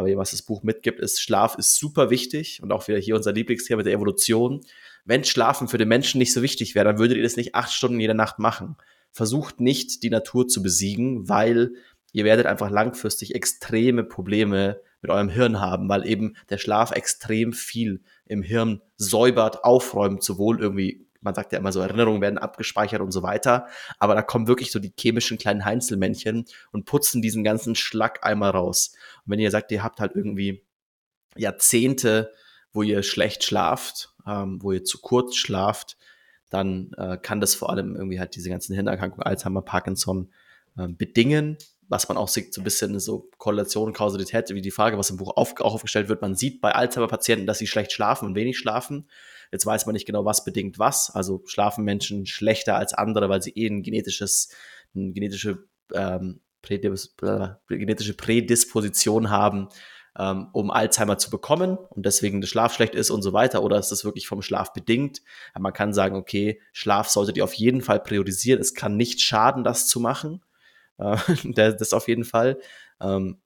S2: Aber was das Buch mitgibt, ist, Schlaf ist super wichtig und auch wieder hier unser Lieblingsthema der Evolution. Wenn Schlafen für den Menschen nicht so wichtig wäre, dann würdet ihr das nicht acht Stunden jede Nacht machen. Versucht nicht, die Natur zu besiegen, weil ihr werdet einfach langfristig extreme Probleme mit eurem Hirn haben, weil eben der Schlaf extrem viel im Hirn säubert, aufräumt, sowohl irgendwie man sagt ja immer so, Erinnerungen werden abgespeichert und so weiter. Aber da kommen wirklich so die chemischen kleinen Heinzelmännchen und putzen diesen ganzen Schlag einmal raus. Und wenn ihr sagt, ihr habt halt irgendwie Jahrzehnte, wo ihr schlecht schlaft, ähm, wo ihr zu kurz schlaft, dann äh, kann das vor allem irgendwie halt diese ganzen Hirnerkrankungen, Alzheimer, Parkinson äh, bedingen was man auch sieht, so ein bisschen so Korrelation, Kausalität, wie die Frage, was im Buch auf, auch aufgestellt wird. Man sieht bei Alzheimer-Patienten, dass sie schlecht schlafen und wenig schlafen. Jetzt weiß man nicht genau, was bedingt was. Also schlafen Menschen schlechter als andere, weil sie eh ein genetisches, eine genetische, ähm, Genetische Prädisposition haben, ähm, um Alzheimer zu bekommen und deswegen der Schlaf schlecht ist und so weiter. Oder ist das wirklich vom Schlaf bedingt? Aber man kann sagen, okay, Schlaf solltet ihr auf jeden Fall priorisieren. Es kann nicht schaden, das zu machen. Äh, das auf jeden Fall. Ähm,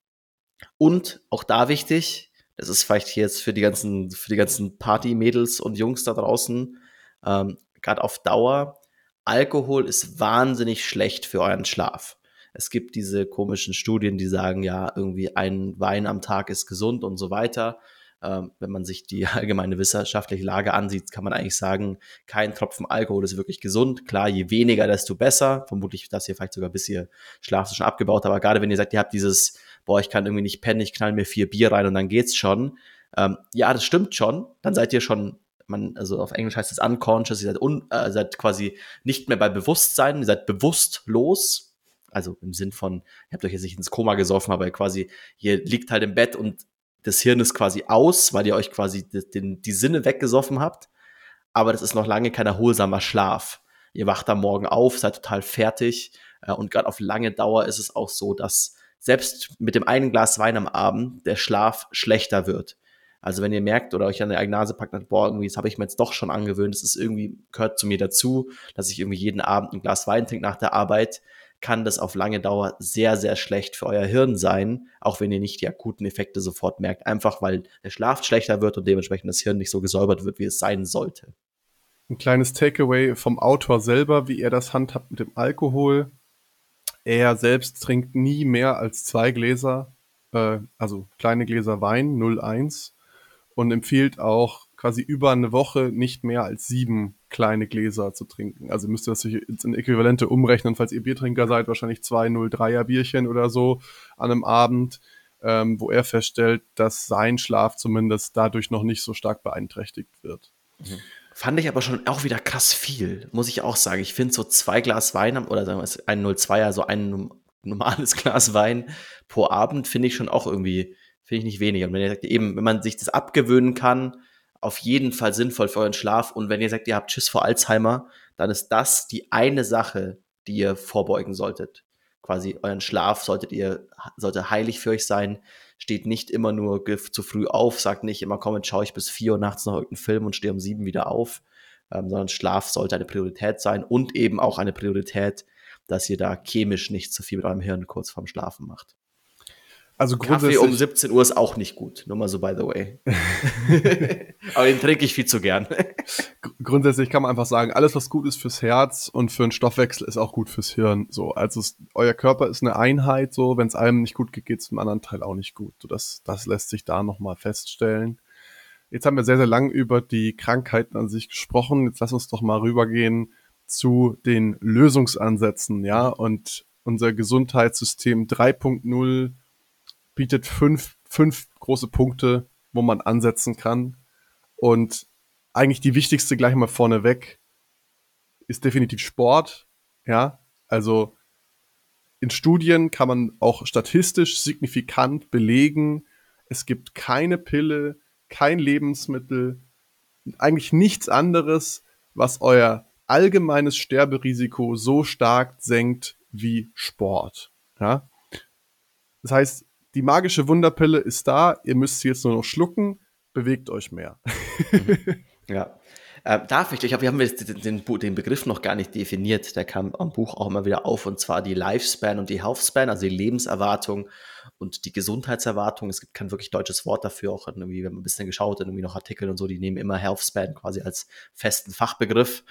S2: und auch da wichtig, das ist vielleicht jetzt für die ganzen, für die ganzen Party-Mädels und Jungs da draußen, ähm, gerade auf Dauer, Alkohol ist wahnsinnig schlecht für euren Schlaf. Es gibt diese komischen Studien, die sagen, ja, irgendwie ein Wein am Tag ist gesund und so weiter. Ähm, wenn man sich die allgemeine wissenschaftliche Lage ansieht, kann man eigentlich sagen, kein Tropfen Alkohol ist wirklich gesund. Klar, je weniger, desto besser. Vermutlich, dass ihr vielleicht sogar bis ihr Schlaf schon abgebaut, aber gerade wenn ihr sagt, ihr habt dieses, boah, ich kann irgendwie nicht pennen, ich knall mir vier Bier rein und dann geht's schon. Ähm, ja, das stimmt schon. Dann seid ihr schon man, also auf Englisch heißt es unconscious, ihr seid, un, äh, seid quasi nicht mehr bei Bewusstsein, ihr seid bewusstlos. Also im Sinn von, ihr habt euch jetzt nicht ins Koma gesoffen, aber quasi, ihr liegt halt im Bett und das Hirn ist quasi aus, weil ihr euch quasi die, die Sinne weggesoffen habt. Aber das ist noch lange kein erholsamer Schlaf. Ihr wacht am Morgen auf, seid total fertig. Äh, und gerade auf lange Dauer ist es auch so, dass selbst mit dem einen Glas Wein am Abend der Schlaf schlechter wird. Also wenn ihr merkt oder euch an der eigene Nase packt, boah, irgendwie, das habe ich mir jetzt doch schon angewöhnt, das ist irgendwie, gehört zu mir dazu, dass ich irgendwie jeden Abend ein Glas Wein trinke nach der Arbeit, kann das auf lange Dauer sehr, sehr schlecht für euer Hirn sein, auch wenn ihr nicht die akuten Effekte sofort merkt, einfach weil der Schlaf schlechter wird und dementsprechend das Hirn nicht so gesäubert wird, wie es sein sollte.
S1: Ein kleines Takeaway vom Autor selber, wie er das handhabt mit dem Alkohol. Er selbst trinkt nie mehr als zwei Gläser, äh, also kleine Gläser Wein, 0,1 und empfiehlt auch quasi über eine Woche nicht mehr als sieben kleine Gläser zu trinken. Also müsst ihr das in Äquivalente umrechnen, falls ihr Biertrinker seid, wahrscheinlich zwei 0,3er Bierchen oder so an einem Abend, ähm, wo er feststellt, dass sein Schlaf zumindest dadurch noch nicht so stark beeinträchtigt wird. Mhm.
S2: Fand ich aber schon auch wieder krass viel, muss ich auch sagen. Ich finde so zwei Glas Wein oder sagen wir es, ein 02er, so ein normales Glas Wein pro Abend finde ich schon auch irgendwie, finde ich nicht wenig. Und wenn ihr sagt, eben, wenn man sich das abgewöhnen kann, auf jeden Fall sinnvoll für euren Schlaf. Und wenn ihr sagt, ihr habt Schiss vor Alzheimer, dann ist das die eine Sache, die ihr vorbeugen solltet. Quasi euren Schlaf solltet ihr, sollte heilig für euch sein. Steht nicht immer nur zu früh auf, sagt nicht immer, komm, jetzt schaue ich bis vier Uhr nachts noch irgendeinen Film und stehe um sieben wieder auf, ähm, sondern Schlaf sollte eine Priorität sein und eben auch eine Priorität, dass ihr da chemisch nicht zu viel mit eurem Hirn kurz vorm Schlafen macht. Also Kaffee um 17 Uhr ist auch nicht gut, nur mal so by the way. Aber den trinke ich viel zu gern.
S1: grundsätzlich kann man einfach sagen, alles was gut ist fürs Herz und für den Stoffwechsel ist auch gut fürs Hirn. So, also es, euer Körper ist eine Einheit. So, wenn es einem nicht gut geht, geht es dem anderen Teil auch nicht gut. So, das, das lässt sich da noch mal feststellen. Jetzt haben wir sehr sehr lang über die Krankheiten an sich gesprochen. Jetzt lass uns doch mal rübergehen zu den Lösungsansätzen, ja und unser Gesundheitssystem 3.0 bietet fünf, fünf große Punkte, wo man ansetzen kann. Und eigentlich die wichtigste gleich mal vorneweg ist definitiv Sport. Ja, also in Studien kann man auch statistisch signifikant belegen, es gibt keine Pille, kein Lebensmittel, eigentlich nichts anderes, was euer allgemeines Sterberisiko so stark senkt wie Sport. Ja? Das heißt, die magische Wunderpille ist da, ihr müsst sie jetzt nur noch schlucken, bewegt euch mehr.
S2: Mhm. Ja. Äh, darf ich, ich glaube, wir haben den, den, den, Begriff noch gar nicht definiert. Der kam am Buch auch immer wieder auf, und zwar die Lifespan und die Healthspan, also die Lebenserwartung und die Gesundheitserwartung. Es gibt kein wirklich deutsches Wort dafür, auch irgendwie, wenn man ein bisschen geschaut hat, irgendwie noch Artikel und so, die nehmen immer Healthspan quasi als festen Fachbegriff.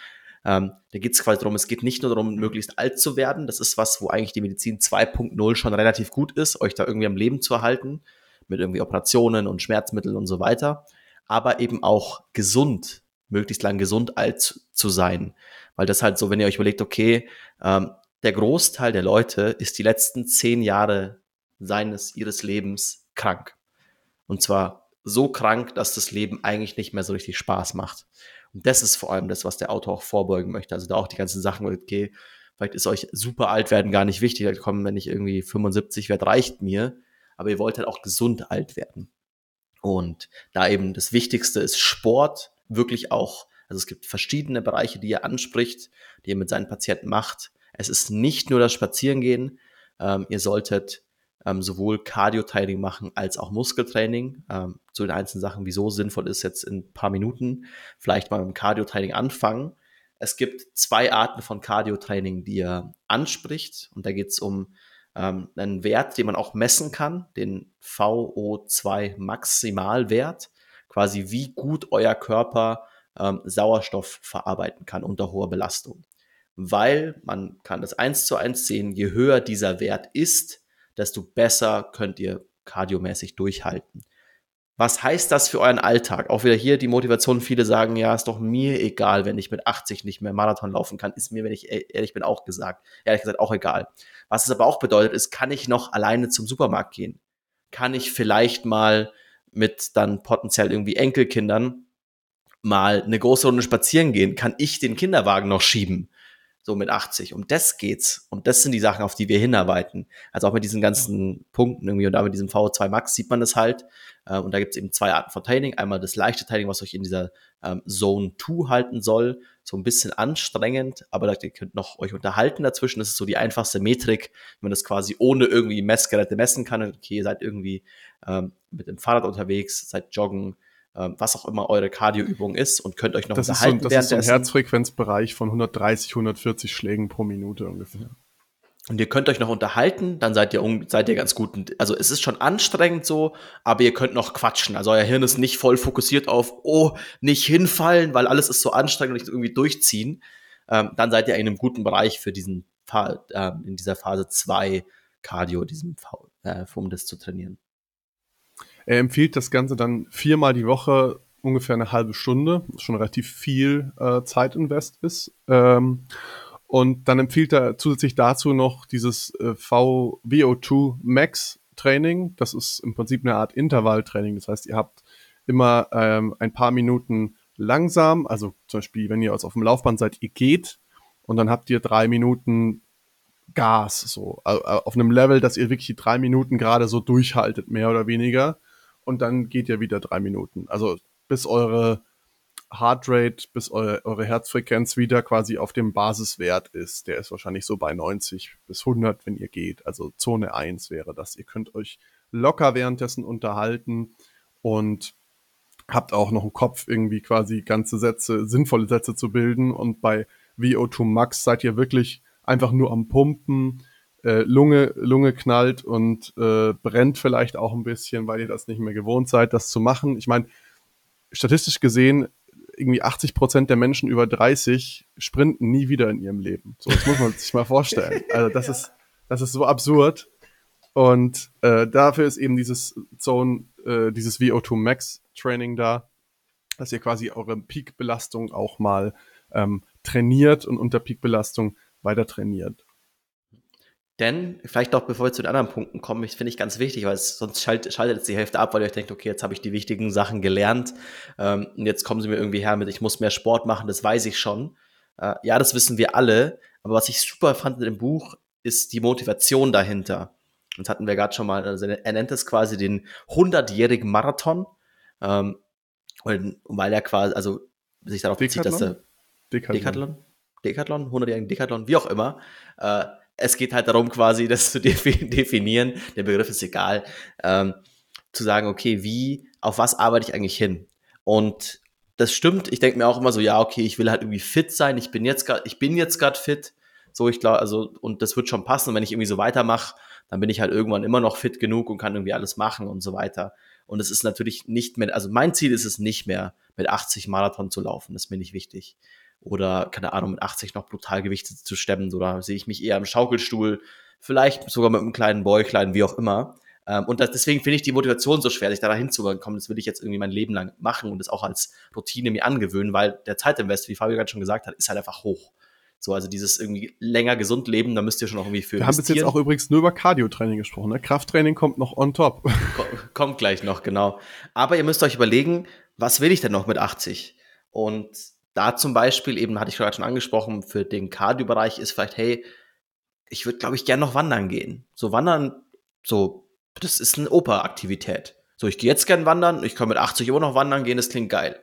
S2: Ähm, da geht es quasi darum, es geht nicht nur darum, möglichst alt zu werden. Das ist was, wo eigentlich die Medizin 2.0 schon relativ gut ist, euch da irgendwie am Leben zu erhalten, mit irgendwie Operationen und Schmerzmitteln und so weiter. Aber eben auch gesund, möglichst lang gesund alt zu sein. Weil das halt so, wenn ihr euch überlegt, okay, ähm, der Großteil der Leute ist die letzten zehn Jahre seines, ihres Lebens krank. Und zwar so krank, dass das Leben eigentlich nicht mehr so richtig Spaß macht. Und das ist vor allem das, was der Autor auch vorbeugen möchte. Also da auch die ganzen Sachen, okay, vielleicht ist euch super alt werden gar nicht wichtig. Halt kommen, wenn ich irgendwie 75 werde, reicht mir. Aber ihr wollt halt auch gesund alt werden. Und da eben das Wichtigste ist Sport, wirklich auch, also es gibt verschiedene Bereiche, die er anspricht, die er mit seinen Patienten macht. Es ist nicht nur das Spazierengehen. Ähm, ihr solltet ähm, sowohl Cardio-Training machen als auch Muskeltraining. Ähm, zu den einzelnen Sachen, wieso sinnvoll ist, jetzt in ein paar Minuten vielleicht mal mit dem Cardio-Training anfangen. Es gibt zwei Arten von Cardio-Training, die er anspricht. Und da geht es um ähm, einen Wert, den man auch messen kann, den VO2 Maximalwert. Quasi wie gut euer Körper ähm, Sauerstoff verarbeiten kann unter hoher Belastung. Weil man kann das eins zu eins sehen, je höher dieser Wert ist, desto besser könnt ihr kardiomäßig durchhalten. Was heißt das für euren Alltag? Auch wieder hier die Motivation. Viele sagen, ja, ist doch mir egal, wenn ich mit 80 nicht mehr Marathon laufen kann. Ist mir, wenn ich e-, ehrlich bin, auch gesagt. Ehrlich gesagt, auch egal. Was es aber auch bedeutet, ist, kann ich noch alleine zum Supermarkt gehen? Kann ich vielleicht mal mit dann potenziell irgendwie Enkelkindern mal eine große Runde spazieren gehen? Kann ich den Kinderwagen noch schieben? So mit 80. Um das geht's. Und das sind die Sachen, auf die wir hinarbeiten. Also auch mit diesen ganzen Punkten irgendwie und da mit diesem VO2 Max sieht man das halt. Äh, und da gibt's eben zwei Arten von Training. Einmal das leichte Training, was euch in dieser ähm, Zone 2 halten soll. So ein bisschen anstrengend, aber ihr könnt noch euch unterhalten dazwischen. Das ist so die einfachste Metrik, wenn man das quasi ohne irgendwie Messgeräte messen kann. Okay, ihr seid irgendwie ähm, mit dem Fahrrad unterwegs, seid joggen, was auch immer eure Cardioübung ist und könnt euch noch
S1: das unterhalten. Ist so, das ist so ein Herzfrequenzbereich von 130, 140 Schlägen pro Minute ungefähr.
S2: Und ihr könnt euch noch unterhalten, dann seid ihr, seid ihr ganz gut. Also es ist schon anstrengend so, aber ihr könnt noch quatschen. Also euer Hirn ist nicht voll fokussiert auf, oh, nicht hinfallen, weil alles ist so anstrengend und nicht irgendwie durchziehen. Ähm, dann seid ihr in einem guten Bereich für diesen, äh, in dieser Phase 2 Cardio, diesem, äh, um das zu trainieren.
S1: Er empfiehlt das Ganze dann viermal die Woche, ungefähr eine halbe Stunde, schon relativ viel äh, Zeitinvest ist. Ähm, und dann empfiehlt er zusätzlich dazu noch dieses äh, VVO2 Max Training. Das ist im Prinzip eine Art Intervalltraining. Das heißt, ihr habt immer ähm, ein paar Minuten langsam, also zum Beispiel, wenn ihr auf dem Laufband seid, ihr geht und dann habt ihr drei Minuten Gas, so auf einem Level, dass ihr wirklich die drei Minuten gerade so durchhaltet, mehr oder weniger. Und dann geht ihr wieder drei Minuten. Also bis eure Heartrate, bis eure, eure Herzfrequenz wieder quasi auf dem Basiswert ist. Der ist wahrscheinlich so bei 90 bis 100, wenn ihr geht. Also Zone 1 wäre das. Ihr könnt euch locker währenddessen unterhalten und habt auch noch einen Kopf, irgendwie quasi ganze Sätze, sinnvolle Sätze zu bilden. Und bei VO2 Max seid ihr wirklich einfach nur am Pumpen. Äh, Lunge, Lunge knallt und äh, brennt vielleicht auch ein bisschen, weil ihr das nicht mehr gewohnt seid, das zu machen. Ich meine, statistisch gesehen, irgendwie 80 Prozent der Menschen über 30 sprinten nie wieder in ihrem Leben. So, das muss man sich mal vorstellen. Also das ja. ist, das ist so absurd. Und äh, dafür ist eben dieses Zone, äh, dieses VO2 Max Training da, dass ihr quasi eure Peak-Belastung auch mal ähm, trainiert und unter Peak-Belastung weiter trainiert.
S2: Denn, vielleicht auch bevor wir zu den anderen Punkten kommen, ich finde ich ganz wichtig, weil es, sonst schaltet, schaltet es die Hälfte ab, weil ihr euch denkt, okay, jetzt habe ich die wichtigen Sachen gelernt ähm, und jetzt kommen sie mir irgendwie her mit, ich muss mehr Sport machen, das weiß ich schon. Äh, ja, das wissen wir alle, aber was ich super fand in dem Buch, ist die Motivation dahinter. Das hatten wir gerade schon mal, also er nennt es quasi den 100-jährigen Marathon, ähm, und, weil er quasi, also sich darauf bezieht, dass er. Decathlon? Decathlon, 100-jährigen Decathlon, wie auch immer. Äh, es geht halt darum, quasi das zu definieren. Der Begriff ist egal. Ähm, zu sagen, okay, wie, auf was arbeite ich eigentlich hin? Und das stimmt. Ich denke mir auch immer so, ja, okay, ich will halt irgendwie fit sein. Ich bin jetzt gerade, ich bin jetzt gerade fit. So, ich glaube, also, und das wird schon passen. Und wenn ich irgendwie so weitermache, dann bin ich halt irgendwann immer noch fit genug und kann irgendwie alles machen und so weiter. Und es ist natürlich nicht mehr, also mein Ziel ist es nicht mehr, mit 80 Marathon zu laufen. Das ist mir nicht wichtig oder keine Ahnung, mit 80 noch brutal Gewichte zu stemmen. Oder sehe ich mich eher im Schaukelstuhl, vielleicht sogar mit einem kleinen Bäuchlein, wie auch immer. Ähm, und das, deswegen finde ich die Motivation so schwer, sich da hinzukommen. Das will ich jetzt irgendwie mein Leben lang machen und das auch als Routine mir angewöhnen, weil der Zeitinvest, wie Fabio gerade schon gesagt hat, ist halt einfach hoch. So, also dieses irgendwie länger gesund leben, da müsst ihr schon noch irgendwie für
S1: Wir haben bis jetzt auch übrigens nur über Cardio-Training gesprochen. Ne? Krafttraining kommt noch on top.
S2: Kommt gleich noch, genau. Aber ihr müsst euch überlegen, was will ich denn noch mit 80? Und da zum Beispiel, eben hatte ich gerade schon angesprochen, für den Cardio-Bereich ist vielleicht, hey, ich würde, glaube ich, gern noch wandern gehen. So wandern, so, das ist eine Operaktivität. So, ich gehe jetzt gern wandern, ich kann mit 80 immer noch wandern gehen, das klingt geil.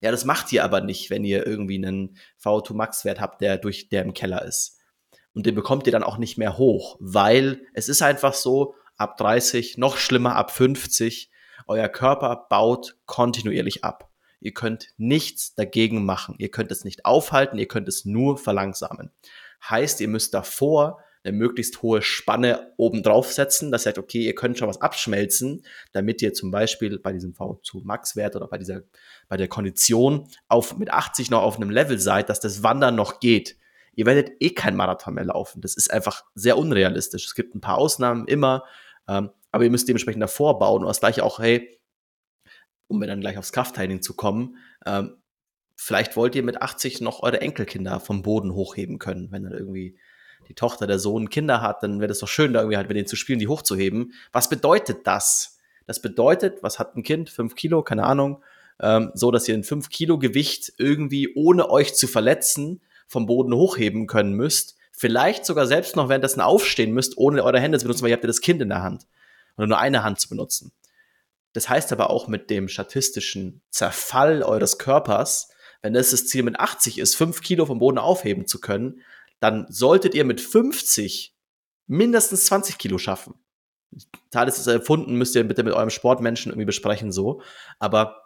S2: Ja, das macht ihr aber nicht, wenn ihr irgendwie einen VO2 Max-Wert habt, der durch, der im Keller ist. Und den bekommt ihr dann auch nicht mehr hoch, weil es ist einfach so, ab 30, noch schlimmer ab 50, euer Körper baut kontinuierlich ab. Ihr könnt nichts dagegen machen. Ihr könnt es nicht aufhalten, ihr könnt es nur verlangsamen. Heißt, ihr müsst davor eine möglichst hohe Spanne oben drauf setzen. Das heißt, okay, ihr könnt schon was abschmelzen, damit ihr zum Beispiel bei diesem V2 Max Wert oder bei dieser, bei der Kondition auf, mit 80 noch auf einem Level seid, dass das Wandern noch geht. Ihr werdet eh kein Marathon mehr laufen. Das ist einfach sehr unrealistisch. Es gibt ein paar Ausnahmen immer, ähm, aber ihr müsst dementsprechend davor bauen. Und das gleiche auch, hey, um mir dann gleich aufs Krafttraining zu kommen, ähm, vielleicht wollt ihr mit 80 noch eure Enkelkinder vom Boden hochheben können, wenn dann irgendwie die Tochter, der Sohn Kinder hat, dann wäre das doch schön, da irgendwie halt mit denen zu spielen, die hochzuheben. Was bedeutet das? Das bedeutet, was hat ein Kind? Fünf Kilo, keine Ahnung. Ähm, so, dass ihr ein fünf Kilo Gewicht irgendwie, ohne euch zu verletzen, vom Boden hochheben können müsst. Vielleicht sogar selbst noch währenddessen aufstehen müsst, ohne eure Hände zu benutzen, weil ihr habt ja das Kind in der Hand. Oder nur eine Hand zu benutzen. Das heißt aber auch mit dem statistischen Zerfall eures Körpers, wenn das das Ziel mit 80 ist, 5 Kilo vom Boden aufheben zu können, dann solltet ihr mit 50 mindestens 20 Kilo schaffen. Teil ist es erfunden, müsst ihr bitte mit eurem Sportmenschen irgendwie besprechen, so. Aber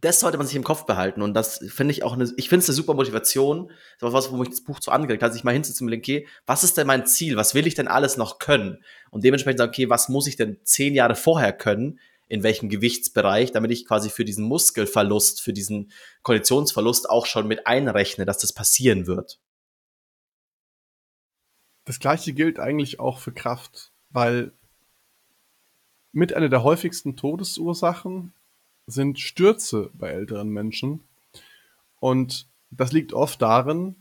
S2: das sollte man sich im Kopf behalten. Und das finde ich auch eine, ich finde es eine super Motivation. Das war was, wo mich das Buch so angeregt hat, sich mal hinzusetzen und okay, was ist denn mein Ziel? Was will ich denn alles noch können? Und dementsprechend sagen, okay, was muss ich denn zehn Jahre vorher können? In welchem Gewichtsbereich, damit ich quasi für diesen Muskelverlust, für diesen Konditionsverlust auch schon mit einrechne, dass das passieren wird.
S1: Das gleiche gilt eigentlich auch für Kraft, weil mit einer der häufigsten Todesursachen sind Stürze bei älteren Menschen. Und das liegt oft darin,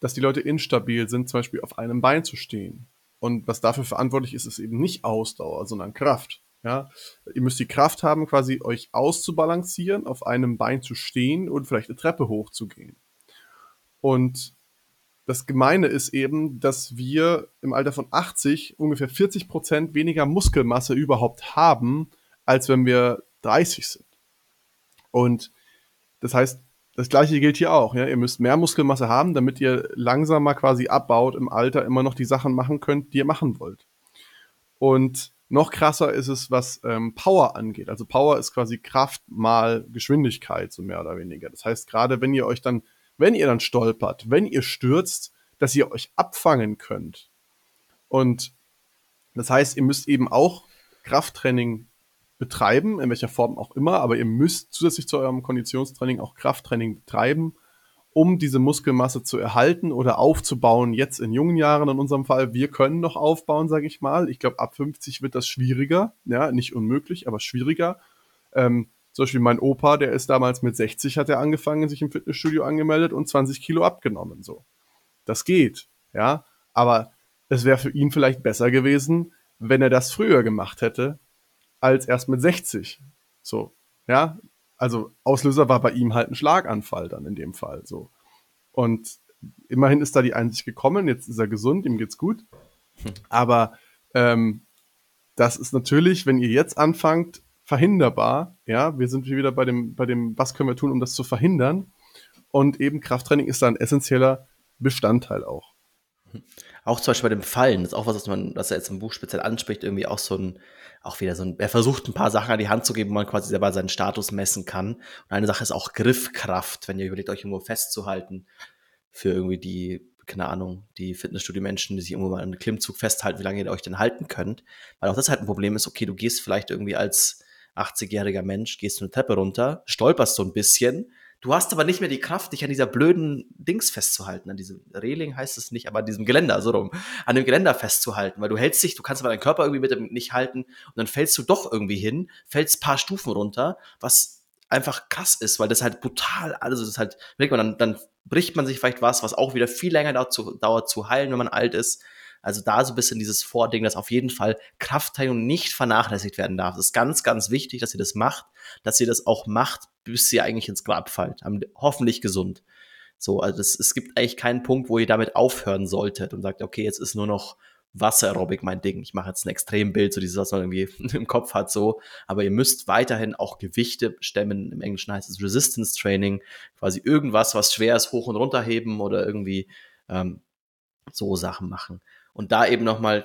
S1: dass die Leute instabil sind, zum Beispiel auf einem Bein zu stehen. Und was dafür verantwortlich ist, ist eben nicht Ausdauer, sondern Kraft. Ja, ihr müsst die Kraft haben, quasi euch auszubalancieren, auf einem Bein zu stehen und vielleicht eine Treppe hochzugehen. Und das Gemeine ist eben, dass wir im Alter von 80 ungefähr 40 Prozent weniger Muskelmasse überhaupt haben, als wenn wir 30 sind. Und das heißt, das gleiche gilt hier auch. Ja? Ihr müsst mehr Muskelmasse haben, damit ihr langsamer quasi abbaut im Alter immer noch die Sachen machen könnt, die ihr machen wollt. Und noch krasser ist es, was ähm, Power angeht. Also Power ist quasi Kraft mal Geschwindigkeit, so mehr oder weniger. Das heißt, gerade wenn ihr euch dann wenn ihr dann stolpert, wenn ihr stürzt, dass ihr euch abfangen könnt. Und das heißt, ihr müsst eben auch Krafttraining betreiben, in welcher Form auch immer, aber ihr müsst zusätzlich zu eurem Konditionstraining auch Krafttraining betreiben, um diese Muskelmasse zu erhalten oder aufzubauen. Jetzt in jungen Jahren in unserem Fall, wir können noch aufbauen, sage ich mal. Ich glaube, ab 50 wird das schwieriger, ja, nicht unmöglich, aber schwieriger. Ähm, zum Beispiel mein Opa, der ist damals mit 60, hat er angefangen, sich im Fitnessstudio angemeldet und 20 Kilo abgenommen. So. Das geht, ja. Aber es wäre für ihn vielleicht besser gewesen, wenn er das früher gemacht hätte, als erst mit 60. So, ja. Also Auslöser war bei ihm halt ein Schlaganfall dann in dem Fall. So. Und immerhin ist da die Einsicht gekommen, jetzt ist er gesund, ihm geht's gut. Hm. Aber ähm, das ist natürlich, wenn ihr jetzt anfangt, verhinderbar. Ja, wir sind wieder bei dem, bei dem, was können wir tun, um das zu verhindern. Und eben Krafttraining ist da ein essentieller Bestandteil auch.
S2: Auch zum Beispiel bei dem Fallen, das ist auch was, was man, was er jetzt im Buch speziell anspricht, irgendwie auch so ein, auch wieder so ein, er versucht ein paar Sachen an die Hand zu geben, wo man quasi selber seinen Status messen kann. Und eine Sache ist auch Griffkraft, wenn ihr überlegt, euch irgendwo festzuhalten für irgendwie die, keine Ahnung, die Fitnessstudio-Menschen, die sich irgendwo mal an einem Klimmzug festhalten, wie lange ihr euch denn halten könnt. Weil auch das halt ein Problem ist, okay, du gehst vielleicht irgendwie als 80-jähriger Mensch, gehst du eine Treppe runter, stolperst so ein bisschen. Du hast aber nicht mehr die Kraft, dich an dieser blöden Dings festzuhalten, an diesem Reling heißt es nicht, aber an diesem Geländer, so rum, an dem Geländer festzuhalten, weil du hältst dich, du kannst aber deinen Körper irgendwie mit dem nicht halten und dann fällst du doch irgendwie hin, fällst paar Stufen runter, was einfach krass ist, weil das halt brutal, also das ist halt, dann, dann bricht man sich vielleicht was, was auch wieder viel länger dauert zu, dauert zu heilen, wenn man alt ist. Also da so ein bisschen dieses Vording, dass auf jeden Fall Kraftteilung nicht vernachlässigt werden darf. Das ist ganz, ganz wichtig, dass ihr das macht, dass ihr das auch macht, bis ihr eigentlich ins Grab fallt. Hoffentlich gesund. So, also das, es gibt eigentlich keinen Punkt, wo ihr damit aufhören solltet und sagt, okay, jetzt ist nur noch Wassererobik mein Ding. Ich mache jetzt ein Extrembild, so dieses, was man irgendwie im Kopf hat, so. Aber ihr müsst weiterhin auch Gewichte stemmen. Im Englischen heißt es Resistance Training. Quasi irgendwas, was schwer ist, hoch und runter heben oder irgendwie ähm, so Sachen machen. Und da eben nochmal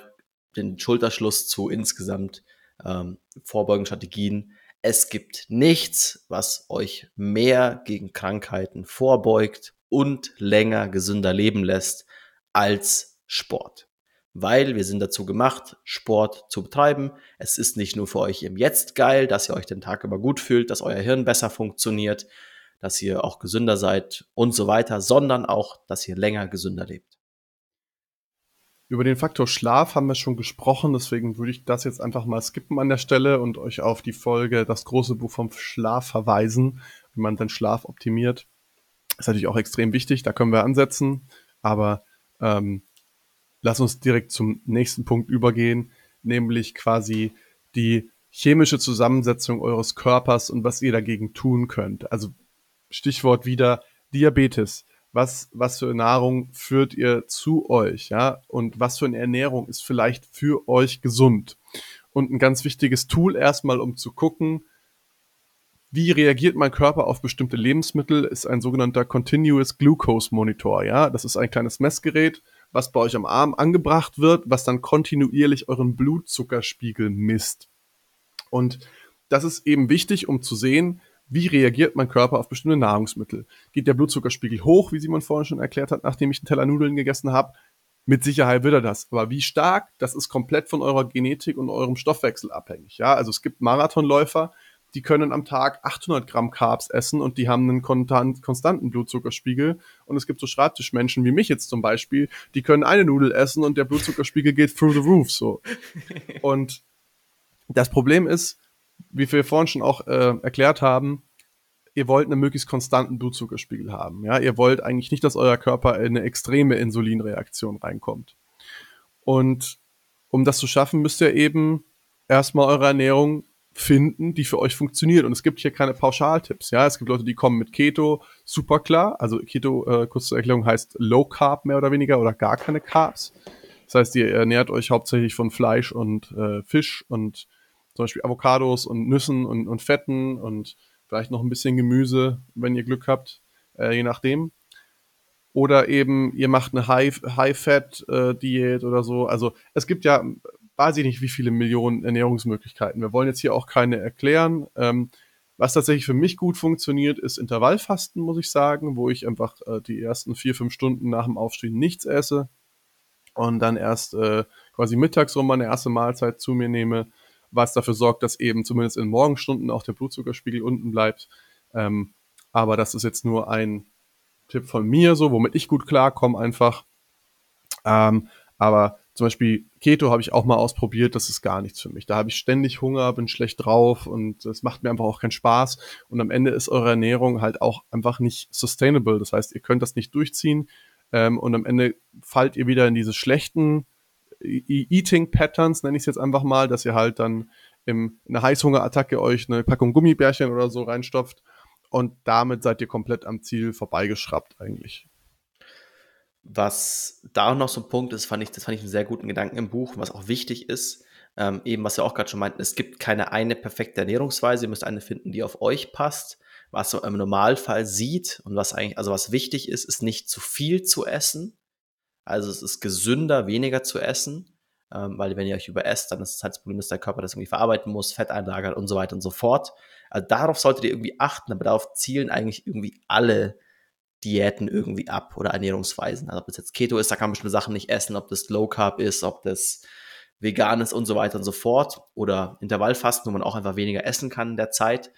S2: den Schulterschluss zu insgesamt ähm, Vorbeugungsstrategien. Es gibt nichts, was euch mehr gegen Krankheiten vorbeugt und länger gesünder leben lässt als Sport. Weil wir sind dazu gemacht, Sport zu betreiben. Es ist nicht nur für euch im Jetzt geil, dass ihr euch den Tag über gut fühlt, dass euer Hirn besser funktioniert, dass ihr auch gesünder seid und so weiter, sondern auch, dass ihr länger gesünder lebt.
S1: Über den Faktor Schlaf haben wir schon gesprochen, deswegen würde ich das jetzt einfach mal skippen an der Stelle und euch auf die Folge Das große Buch vom Schlaf verweisen, wie man den Schlaf optimiert. ist natürlich auch extrem wichtig, da können wir ansetzen, aber ähm, lass uns direkt zum nächsten Punkt übergehen, nämlich quasi die chemische Zusammensetzung eures Körpers und was ihr dagegen tun könnt. Also Stichwort wieder Diabetes was, was für Nahrung führt ihr zu euch, ja, und was für eine Ernährung ist vielleicht für euch gesund. Und ein ganz wichtiges Tool erstmal, um zu gucken, wie reagiert mein Körper auf bestimmte Lebensmittel, ist ein sogenannter Continuous Glucose Monitor, ja. Das ist ein kleines Messgerät, was bei euch am Arm angebracht wird, was dann kontinuierlich euren Blutzuckerspiegel misst. Und das ist eben wichtig, um zu sehen, wie reagiert mein Körper auf bestimmte Nahrungsmittel? Geht der Blutzuckerspiegel hoch, wie Simon vorhin schon erklärt hat, nachdem ich einen Teller Nudeln gegessen habe? Mit Sicherheit wird er das. Aber wie stark, das ist komplett von eurer Genetik und eurem Stoffwechsel abhängig. Ja, also es gibt Marathonläufer, die können am Tag 800 Gramm Carbs essen und die haben einen konstanten Blutzuckerspiegel. Und es gibt so Schreibtischmenschen wie mich jetzt zum Beispiel, die können eine Nudel essen und der Blutzuckerspiegel geht through the roof, so. Und das Problem ist, wie wir vorhin schon auch äh, erklärt haben, ihr wollt einen möglichst konstanten Blutzuckerspiegel haben. Ja, ihr wollt eigentlich nicht, dass euer Körper in eine extreme Insulinreaktion reinkommt. Und um das zu schaffen, müsst ihr eben erstmal eure Ernährung finden, die für euch funktioniert. Und es gibt hier keine Pauschaltipps. Ja, es gibt Leute, die kommen mit Keto, super klar. Also Keto, äh, kurz zur Erklärung, heißt Low Carb mehr oder weniger oder gar keine Carbs. Das heißt, ihr ernährt euch hauptsächlich von Fleisch und äh, Fisch und zum Beispiel Avocados und Nüssen und, und Fetten und vielleicht noch ein bisschen Gemüse, wenn ihr Glück habt, äh, je nachdem. Oder eben, ihr macht eine High-Fat-Diät oder so. Also es gibt ja, weiß ich nicht, wie viele Millionen Ernährungsmöglichkeiten. Wir wollen jetzt hier auch keine erklären. Ähm, was tatsächlich für mich gut funktioniert, ist Intervallfasten, muss ich sagen, wo ich einfach äh, die ersten vier, fünf Stunden nach dem Aufstehen nichts esse und dann erst äh, quasi mittags rum meine erste Mahlzeit zu mir nehme, was dafür sorgt, dass eben zumindest in Morgenstunden auch der Blutzuckerspiegel unten bleibt. Ähm, aber das ist jetzt nur ein Tipp von mir, so, womit ich gut klarkomme einfach. Ähm, aber zum Beispiel Keto habe ich auch mal ausprobiert, das ist gar nichts für mich. Da habe ich ständig Hunger, bin schlecht drauf und es macht mir einfach auch keinen Spaß. Und am Ende ist eure Ernährung halt auch einfach nicht sustainable. Das heißt, ihr könnt das nicht durchziehen ähm, und am Ende fallt ihr wieder in diese schlechten Eating Patterns, nenne ich es jetzt einfach mal, dass ihr halt dann im, in einer Heißhungerattacke euch eine Packung Gummibärchen oder so reinstopft und damit seid ihr komplett am Ziel vorbeigeschraubt eigentlich.
S2: Was da noch so ein Punkt ist, fand ich, das fand ich einen sehr guten Gedanken im Buch, was auch wichtig ist, ähm, eben was wir auch gerade schon meinten, es gibt keine eine perfekte Ernährungsweise, ihr müsst eine finden, die auf euch passt. Was man im Normalfall sieht und was eigentlich, also was wichtig ist, ist nicht zu viel zu essen. Also es ist gesünder, weniger zu essen, ähm, weil wenn ihr euch überesst, dann ist es halt das Problem, dass der Körper das irgendwie verarbeiten muss, Fett einlagert und so weiter und so fort. Also darauf solltet ihr irgendwie achten, aber darauf zielen eigentlich irgendwie alle Diäten irgendwie ab oder Ernährungsweisen. Also ob das jetzt Keto ist, da kann man bestimmte Sachen nicht essen, ob das Low Carb ist, ob das vegan ist und so weiter und so fort. Oder Intervallfasten, wo man auch einfach weniger essen kann in der Zeit.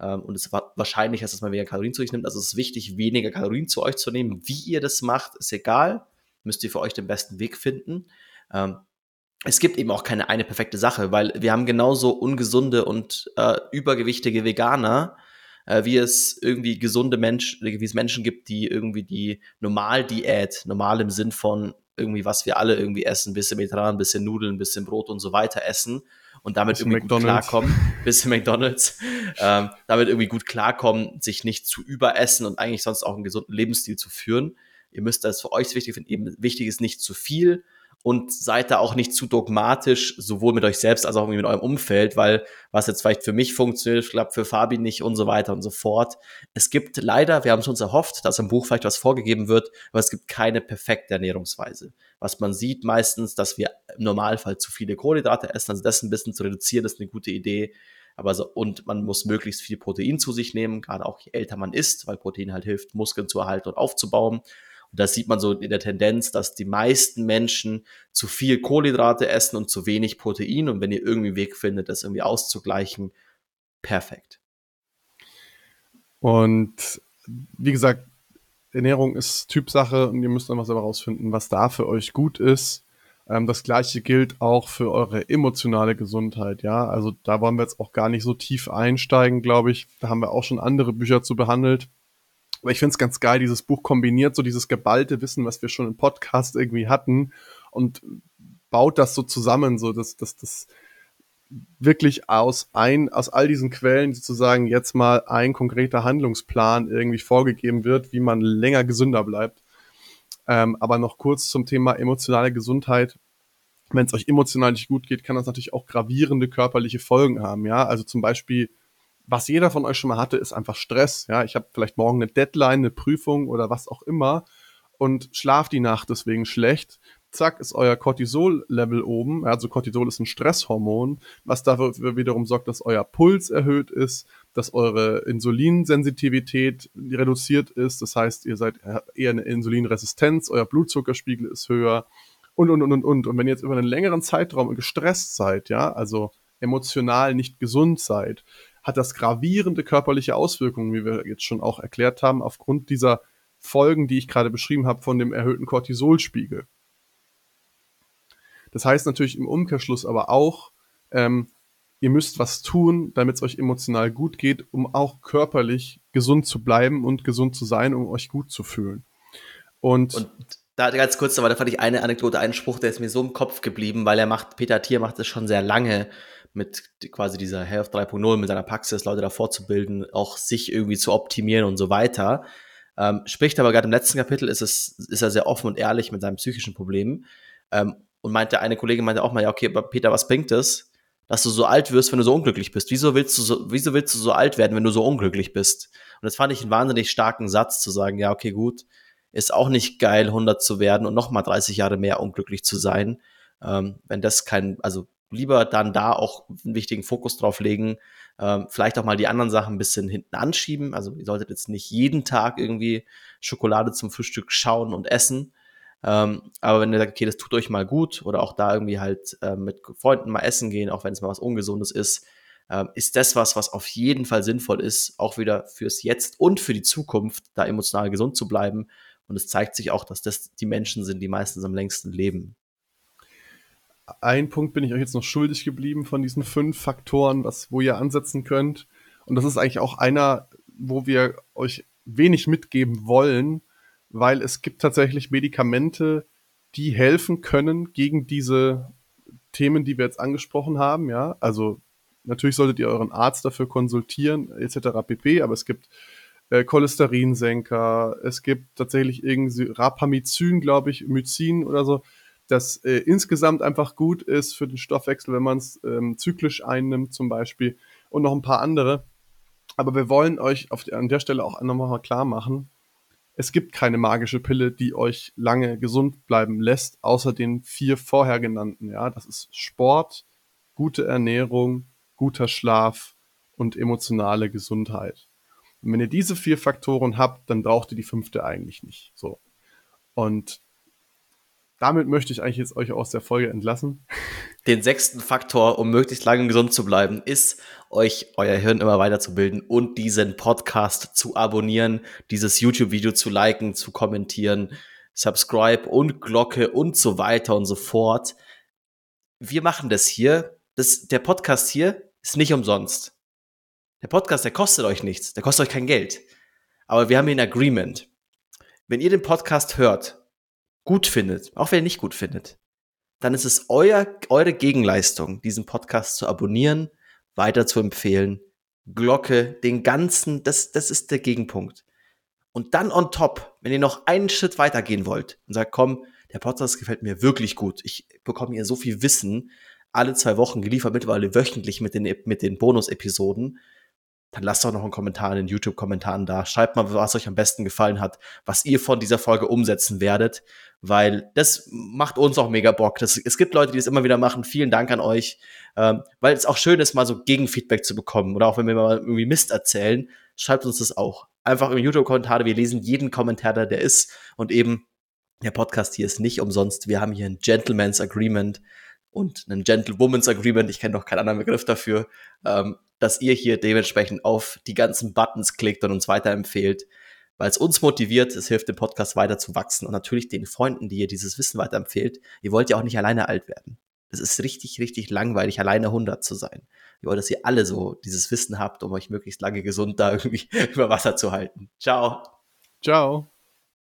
S2: Ähm, und es wahrscheinlich, dass man weniger Kalorien zu sich nimmt. Also es ist wichtig, weniger Kalorien zu euch zu nehmen. Wie ihr das macht, ist egal. Müsst ihr für euch den besten Weg finden. Ähm, es gibt eben auch keine eine perfekte Sache, weil wir haben genauso ungesunde und äh, übergewichtige Veganer, äh, wie es irgendwie gesunde Menschen, wie es Menschen gibt, die irgendwie die Normaldiät, normal im Sinn von irgendwie, was wir alle irgendwie essen, bisschen mediterran, bisschen Nudeln, bisschen Brot und so weiter essen und damit bisschen irgendwie McDonald's. gut klarkommen, bisschen McDonalds, ähm, damit irgendwie gut klarkommen, sich nicht zu überessen und eigentlich sonst auch einen gesunden Lebensstil zu führen. Ihr müsst das für euch wichtig finden, eben wichtig ist nicht zu viel, und seid da auch nicht zu dogmatisch, sowohl mit euch selbst als auch mit eurem Umfeld, weil was jetzt vielleicht für mich funktioniert, klappt für Fabi nicht und so weiter und so fort. Es gibt leider, wir haben es uns erhofft, dass im Buch vielleicht was vorgegeben wird, aber es gibt keine perfekte Ernährungsweise. Was man sieht meistens, dass wir im Normalfall zu viele Kohlenhydrate essen, also das ein bisschen zu reduzieren, ist eine gute Idee. Aber so, und man muss möglichst viel Protein zu sich nehmen, gerade auch je älter man ist, weil Protein halt hilft, Muskeln zu erhalten und aufzubauen. Das sieht man so in der Tendenz, dass die meisten Menschen zu viel Kohlenhydrate essen und zu wenig Protein. Und wenn ihr irgendwie einen Weg findet, das irgendwie auszugleichen, perfekt.
S1: Und wie gesagt, Ernährung ist Typsache und ihr müsst einfach selber rausfinden, was da für euch gut ist. Ähm, das gleiche gilt auch für eure emotionale Gesundheit, ja. Also da wollen wir jetzt auch gar nicht so tief einsteigen, glaube ich. Da haben wir auch schon andere Bücher zu behandelt. Aber ich finde es ganz geil, dieses Buch kombiniert so dieses geballte Wissen, was wir schon im Podcast irgendwie hatten und baut das so zusammen, so dass das, das wirklich aus ein, aus all diesen Quellen sozusagen jetzt mal ein konkreter Handlungsplan irgendwie vorgegeben wird, wie man länger gesünder bleibt. Ähm, aber noch kurz zum Thema emotionale Gesundheit. Wenn es euch emotional nicht gut geht, kann das natürlich auch gravierende körperliche Folgen haben. Ja, also zum Beispiel was jeder von euch schon mal hatte, ist einfach Stress. Ja, ich habe vielleicht morgen eine Deadline, eine Prüfung oder was auch immer und schlaf die Nacht deswegen schlecht. Zack, ist euer Cortisol-Level oben. Also Cortisol ist ein Stresshormon, was dafür wiederum sorgt, dass euer Puls erhöht ist, dass eure Insulinsensitivität reduziert ist. Das heißt, ihr seid eher eine Insulinresistenz, euer Blutzuckerspiegel ist höher und, und, und, und, und. Und wenn ihr jetzt über einen längeren Zeitraum gestresst seid, ja, also emotional nicht gesund seid, hat das gravierende körperliche Auswirkungen, wie wir jetzt schon auch erklärt haben, aufgrund dieser Folgen, die ich gerade beschrieben habe, von dem erhöhten Cortisolspiegel. Das heißt natürlich im Umkehrschluss aber auch, ähm, ihr müsst was tun, damit es euch emotional gut geht, um auch körperlich gesund zu bleiben und gesund zu sein, um euch gut zu fühlen.
S2: Und, und da ganz kurz, aber da fand ich eine Anekdote, einen Spruch, der ist mir so im Kopf geblieben, weil er macht, Peter Thier macht das schon sehr lange mit quasi dieser Health 3.0, mit seiner Praxis, Leute davor zu bilden, auch sich irgendwie zu optimieren und so weiter. Ähm, spricht aber gerade im letzten Kapitel ist es, ist er sehr offen und ehrlich mit seinen psychischen Problemen. Ähm, und meinte, eine Kollegin meinte auch mal, ja, okay, Peter, was bringt es, dass du so alt wirst, wenn du so unglücklich bist? Wieso willst du so, wieso willst du so alt werden, wenn du so unglücklich bist? Und das fand ich einen wahnsinnig starken Satz zu sagen, ja, okay, gut, ist auch nicht geil, 100 zu werden und nochmal 30 Jahre mehr unglücklich zu sein. Ähm, wenn das kein, also lieber dann da auch einen wichtigen Fokus drauf legen, ähm, vielleicht auch mal die anderen Sachen ein bisschen hinten anschieben. Also ihr solltet jetzt nicht jeden Tag irgendwie Schokolade zum Frühstück schauen und essen. Ähm, aber wenn ihr sagt, okay, das tut euch mal gut oder auch da irgendwie halt äh, mit Freunden mal essen gehen, auch wenn es mal was Ungesundes ist, äh, ist das was, was auf jeden Fall sinnvoll ist, auch wieder fürs Jetzt und für die Zukunft, da emotional gesund zu bleiben. Und es zeigt sich auch, dass das die Menschen sind, die meistens am längsten leben.
S1: Ein Punkt bin ich euch jetzt noch schuldig geblieben von diesen fünf Faktoren, was, wo ihr ansetzen könnt. Und das ist eigentlich auch einer, wo wir euch wenig mitgeben wollen, weil es gibt tatsächlich Medikamente, die helfen können gegen diese Themen, die wir jetzt angesprochen haben, ja. Also natürlich solltet ihr euren Arzt dafür konsultieren, etc. pp, aber es gibt äh, Cholesterinsenker, es gibt tatsächlich irgendwie Rapamycin, glaube ich, Mycin oder so, das äh, insgesamt einfach gut ist für den Stoffwechsel, wenn man es ähm, zyklisch einnimmt zum Beispiel und noch ein paar andere. Aber wir wollen euch auf, an der Stelle auch nochmal klar machen, es gibt keine magische Pille, die euch lange gesund bleiben lässt, außer den vier vorher genannten. Ja, das ist Sport, gute Ernährung, guter Schlaf und emotionale Gesundheit. Und wenn ihr diese vier Faktoren habt, dann braucht ihr die fünfte eigentlich nicht. So. Und damit möchte ich eigentlich jetzt euch aus der Folge entlassen.
S2: Den sechsten Faktor, um möglichst lange gesund zu bleiben, ist, euch euer Hirn immer weiterzubilden und diesen Podcast zu abonnieren, dieses YouTube-Video zu liken, zu kommentieren, subscribe und Glocke und so weiter und so fort. Wir machen das hier. Das, der Podcast hier ist nicht umsonst. Der Podcast, der kostet euch nichts. Der kostet euch kein Geld. Aber wir haben hier ein Agreement. Wenn ihr den Podcast hört gut findet, auch wenn ihr nicht gut findet, dann ist es euer, eure Gegenleistung, diesen Podcast zu abonnieren, weiter zu empfehlen, Glocke, den ganzen, das, das ist der Gegenpunkt. Und dann on top, wenn ihr noch einen Schritt weitergehen wollt und sagt, komm, der Podcast gefällt mir wirklich gut. Ich bekomme hier so viel Wissen, alle zwei Wochen geliefert, mittlerweile wöchentlich mit den, mit den Bonus-Episoden dann lasst doch noch einen Kommentar in den YouTube-Kommentaren da. Schreibt mal, was euch am besten gefallen hat, was ihr von dieser Folge umsetzen werdet, weil das macht uns auch mega Bock. Das, es gibt Leute, die es immer wieder machen. Vielen Dank an euch, ähm, weil es auch schön ist, mal so Gegenfeedback zu bekommen oder auch wenn wir mal irgendwie Mist erzählen, schreibt uns das auch. Einfach im YouTube-Kommentar, wir lesen jeden Kommentar, der, der ist und eben der Podcast hier ist nicht umsonst. Wir haben hier ein Gentleman's Agreement und ein Gentlewoman's Agreement. Ich kenne noch keinen anderen Begriff dafür. Ähm, dass ihr hier dementsprechend auf die ganzen Buttons klickt und uns weiterempfehlt, weil es uns motiviert, es hilft dem Podcast weiter zu wachsen und natürlich den Freunden, die ihr dieses Wissen weiterempfehlt. Ihr wollt ja auch nicht alleine alt werden. Es ist richtig, richtig langweilig, alleine 100 zu sein. Ich wollte, dass ihr alle so dieses Wissen habt, um euch möglichst lange gesund da irgendwie über Wasser zu halten. Ciao.
S1: Ciao.